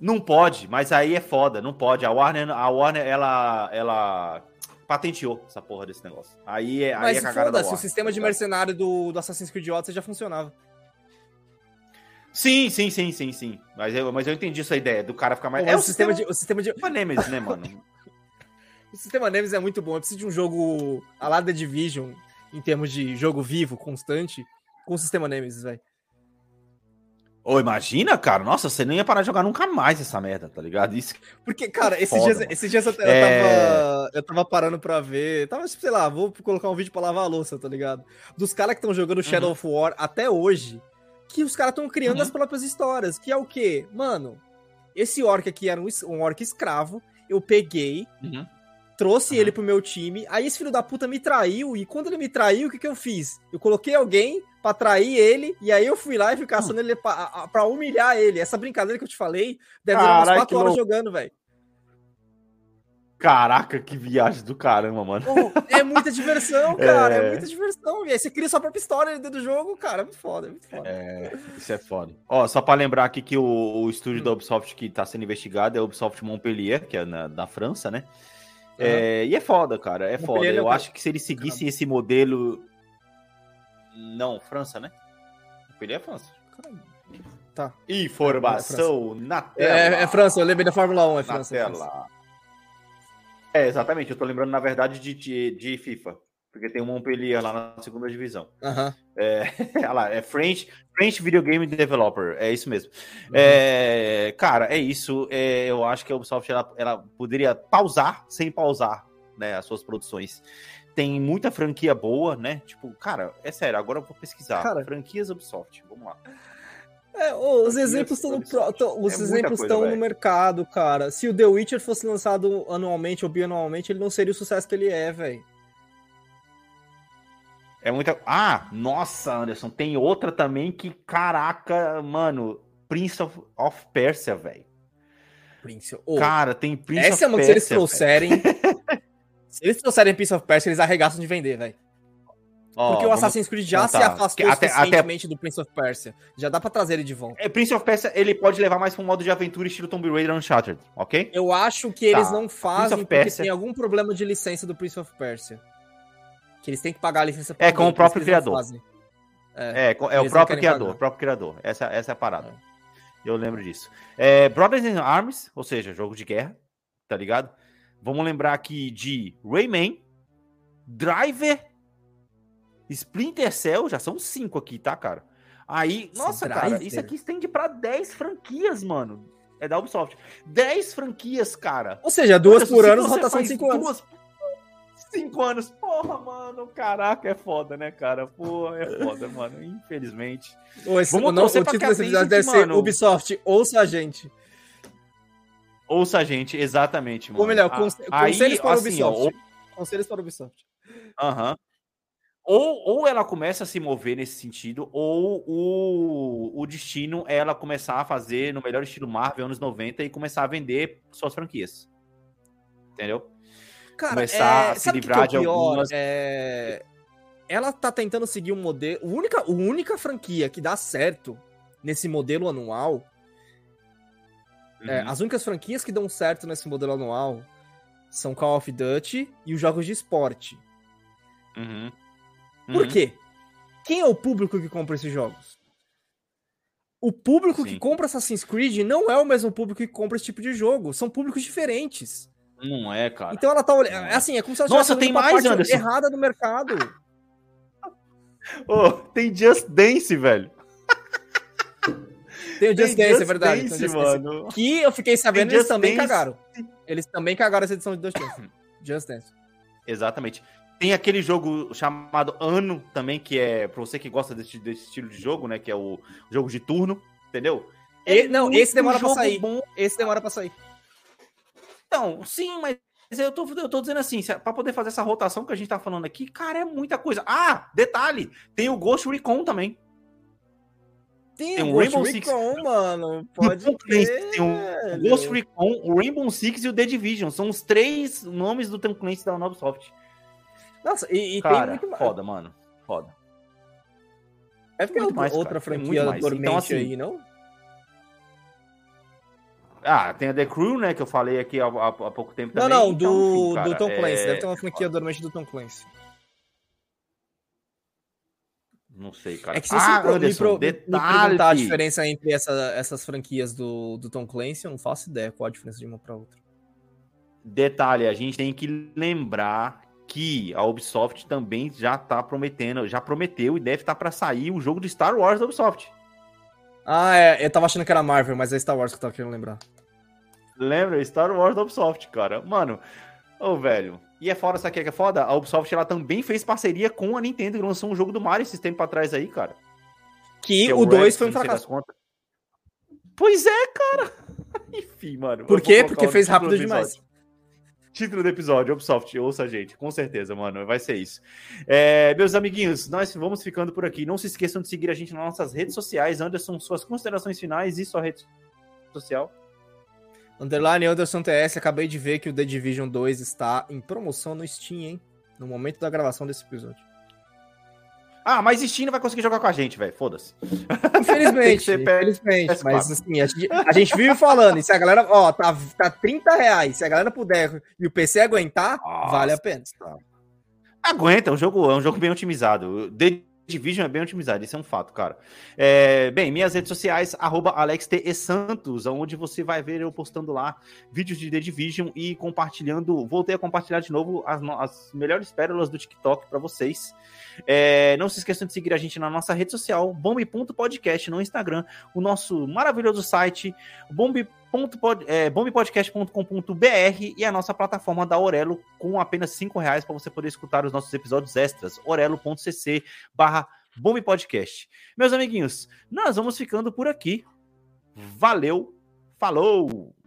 não pode, mas aí é foda, não pode. A Warner, a Warner ela ela patenteou essa porra desse negócio. Aí é, aí Mas é cagada da foda-se, o sistema de mercenário do, do Assassin's Creed Odyssey já funcionava. Sim, sim, sim, sim, sim. Mas eu, mas eu entendi essa ideia do cara ficar mais. Mas é o, sistema de, o sistema de. Sistema Nemesis, né, mano? O sistema Nemesis é muito bom. Eu preciso de um jogo a lá The Division, em termos de jogo vivo, constante, com o sistema Nemesis, velho. Ô, imagina, cara. Nossa, você não ia parar de jogar nunca mais essa merda, tá ligado? Isso. Porque, cara, esses dias, esses dias eu, eu É. tava. Eu tava parando pra ver. Tava, tipo, sei lá, vou colocar um vídeo pra lavar a louça, tá ligado? Dos caras que estão jogando Shadow of War até hoje. Que os caras estão criando Uhum. as próprias histórias. Que é o quê? Mano, esse orc aqui era um, um orc escravo. Eu peguei, trouxe Uhum. ele pro meu time. Aí esse filho da puta me traiu. E quando ele me traiu, o que, que eu fiz? Eu coloquei alguém pra trair ele. E aí eu fui lá e fui caçando ele pra, pra humilhar ele. Essa brincadeira que eu te falei deve durar umas Caralho, 4 que horas louco. jogando, velho. Caraca, que viagem do caramba, mano. Pô, é muita diversão, cara. É, É. muita diversão. E aí você cria sua própria história dentro do jogo, cara. É muito foda, é muito foda. É, isso é foda. Ó, só pra lembrar aqui que o, o estúdio Hum. da Ubisoft que tá sendo investigado é o Ubisoft Montpellier, que é na, da França, né? É, e é foda, cara. É foda. É Eu acho que se eles seguissem esse modelo. Não, França, né? Montpellier é França. Tá. Informação na tela. É, é França, eu lembrei da Fórmula 1, é na França. é França. É, exatamente. Eu tô lembrando, na verdade, de, de, de FIFA. Porque tem o Montpellier lá na segunda divisão. Aham. É, olha lá, é French, French Video Game Developer, é isso mesmo. É, cara, é isso. é, eu acho que a Ubisoft ela, ela poderia pausar sem pausar né, as suas produções. Tem muita franquia boa, né? Tipo, cara, é sério, agora eu vou pesquisar. Cara. Franquias Ubisoft, vamos lá. É, ô, os Franquias exemplos estão no, os É exemplos estão no mercado, cara. Se o The Witcher fosse lançado anualmente ou bianualmente, ele não seria o sucesso que ele é, velho. É muita. Ah, nossa, Anderson, tem outra também que, caraca, mano, Prince of, of Persia, velho. Prince. Ô, Cara, tem Prince essa é of uma que se eles Persia, velho. trouxerem. se eles trouxerem Prince of Persia, eles arregaçam de vender, velho. Ó, Porque o Assassin's Creed já Então se tá. afastou Até- até- suficientemente do Prince of Persia. Já dá pra trazer ele de volta. É, Prince of Persia, ele pode levar mais pra um modo de aventura estilo Tomb Raider Uncharted, ok? Eu acho que eles Tá. não fazem porque Persia. tem algum problema de licença do Prince of Persia. Que eles têm que pagar a licença É, com o próprio eles criador. É, é Eles o próprio criador, pagar. o próprio criador. Essa, essa é a parada. Eu lembro disso. É, Brothers in Arms, ou seja, jogo de guerra, tá ligado? Vamos lembrar aqui de Rayman, Driver, Splinter Cell, já são cinco aqui, tá, cara? Aí, nossa, cara, isso aqui estende pra 10 franquias, mano. É da Ubisoft. 10 franquias, cara. Ou seja, duas Anderson, por se ano, rotação de cinco anos. duas- Cinco anos. Porra, mano. Caraca, é foda, né, cara? Pô, é foda, mano. Infelizmente. Ou esse, Vamos não, o título desse episódio deve Vincent, ser mano- Ubisoft, ouça a gente. Ouça a gente, exatamente, mano. Ou melhor, Ah, conse- aí, conselhos para assim, ó, Ubisoft. Conselhos para Ubisoft. Aham. Ou, ou ela começa a se mover nesse sentido, ou o, o destino é ela começar a fazer no melhor estilo Marvel anos 90 e começar a vender suas franquias. Entendeu? Cara, Começar é, a se sabe o que livrar que é de algumas- É, Ela tá tentando seguir um modelo. A única, a única franquia que dá certo nesse modelo anual. é, Uhum. as únicas franquias que dão certo nesse modelo anual são Call of Duty e os jogos de esporte. Uhum. Por Uhum. quê? Quem é o público que compra esses jogos? O público que Sim. compra Assassin's Creed não é o mesmo público que compra esse tipo de jogo. São públicos diferentes. Não é, cara. Então ela tá olhando. É assim, é como se ela Nossa, tem mais, parte Anderson. errada do mercado. Ô, tem Just Dance, velho. Tem o Tem Just Dance, é verdade. Dance, tem o Just Dance. mano. Que eu fiquei sabendo, Tem eles Just também Dance. cagaram. Eles também cagaram essa edição de Just Dance. Just Dance. Exatamente. Tem aquele jogo chamado Ano também, que é pra você que gosta desse, desse estilo de jogo, né? Que é o jogo de turno, entendeu? É não, esse demora pra sair. Bom. Esse demora pra sair. Então, sim, mas eu tô, eu tô dizendo assim, se- pra poder fazer essa rotação que a gente tá falando aqui, cara, é muita coisa. Ah, detalhe, tem o Ghost Recon também. Tem, Tem o Ghost Rainbow Six. Recon, mano. Pode crer, tem o Ghost Recon, o Rainbow Six e o The Division. São os três nomes do Tom Clancy da Ubisoft. Nossa, e, e tem Cara, muito mais. foda, mano. Foda. Deve ter muito outra, mais, cara, outra tem franquia mais. dormente Então, assim, aí, não? Ah, tem a The Crew, né, que eu falei aqui há, há- há pouco tempo Não, também. não, Então, do, enfim, cara, do Tom Clancy. é- Deve ter uma franquia dormente do Tom Clancy. Não sei, cara. É que se ah, você pro- me, Anderson, pro- me detalhe. perguntar a diferença entre essa- essas franquias do, do Tom Clancy, eu não faço ideia qual a diferença de uma pra outra. Detalhe, a gente tem que lembrar que a Ubisoft também já tá prometendo, já prometeu e deve estar pra sair o jogo de Star Wars da Ubisoft. Ah, é, eu tava achando que era Marvel, mas é Star Wars que eu tava querendo lembrar. Lembra? Star Wars da Ubisoft, cara. Mano, ô velho. E é foda, sabe o que é foda? A Ubisoft ela também fez parceria com a Nintendo e lançou um jogo do Mario esses tempos atrás aí, cara. Que, que é o 2 Rabbids, foi um fracasso. Pois é, cara. Enfim, mano. Por quê? Porque fez rápido do demais. Título do episódio, Ubisoft, ouça a gente, com certeza, mano, vai ser isso. É, meus amiguinhos, nós vamos ficando por aqui. Não se esqueçam de seguir a gente nas nossas redes sociais. Anderson, suas considerações finais e sua rede social. Underline Anderson TS, acabei de ver que o The Division 2 está em promoção no Steam, hein? No momento da gravação desse episódio. Ah, mas Steam vai conseguir jogar com a gente, velho. Foda-se. Infelizmente, infelizmente. PS4. Mas assim, a gente, a gente vive falando, e se a galera, ó, tá, tá 30 reais, se a galera puder e o PC aguentar, Nossa. vale a pena. Aguenta, é um jogo, é um jogo bem otimizado. The Division é bem otimizado, isso é um fato, cara. É, bem, minhas redes sociais, arroba AlexTESantos, onde você vai ver eu postando lá vídeos de The Division e compartilhando. Voltei a compartilhar de novo as, as melhores pérolas do TikTok para vocês. É, não se esqueçam de seguir a gente na nossa rede social, bombe.podcast no Instagram, o nosso maravilhoso site, bombe.pod- é, e a nossa plataforma da Orelo com apenas 5 reais para você poder escutar os nossos episódios extras, orelo.cc barra bombepodcast. Meus amiguinhos, nós vamos ficando por aqui. Valeu, falou!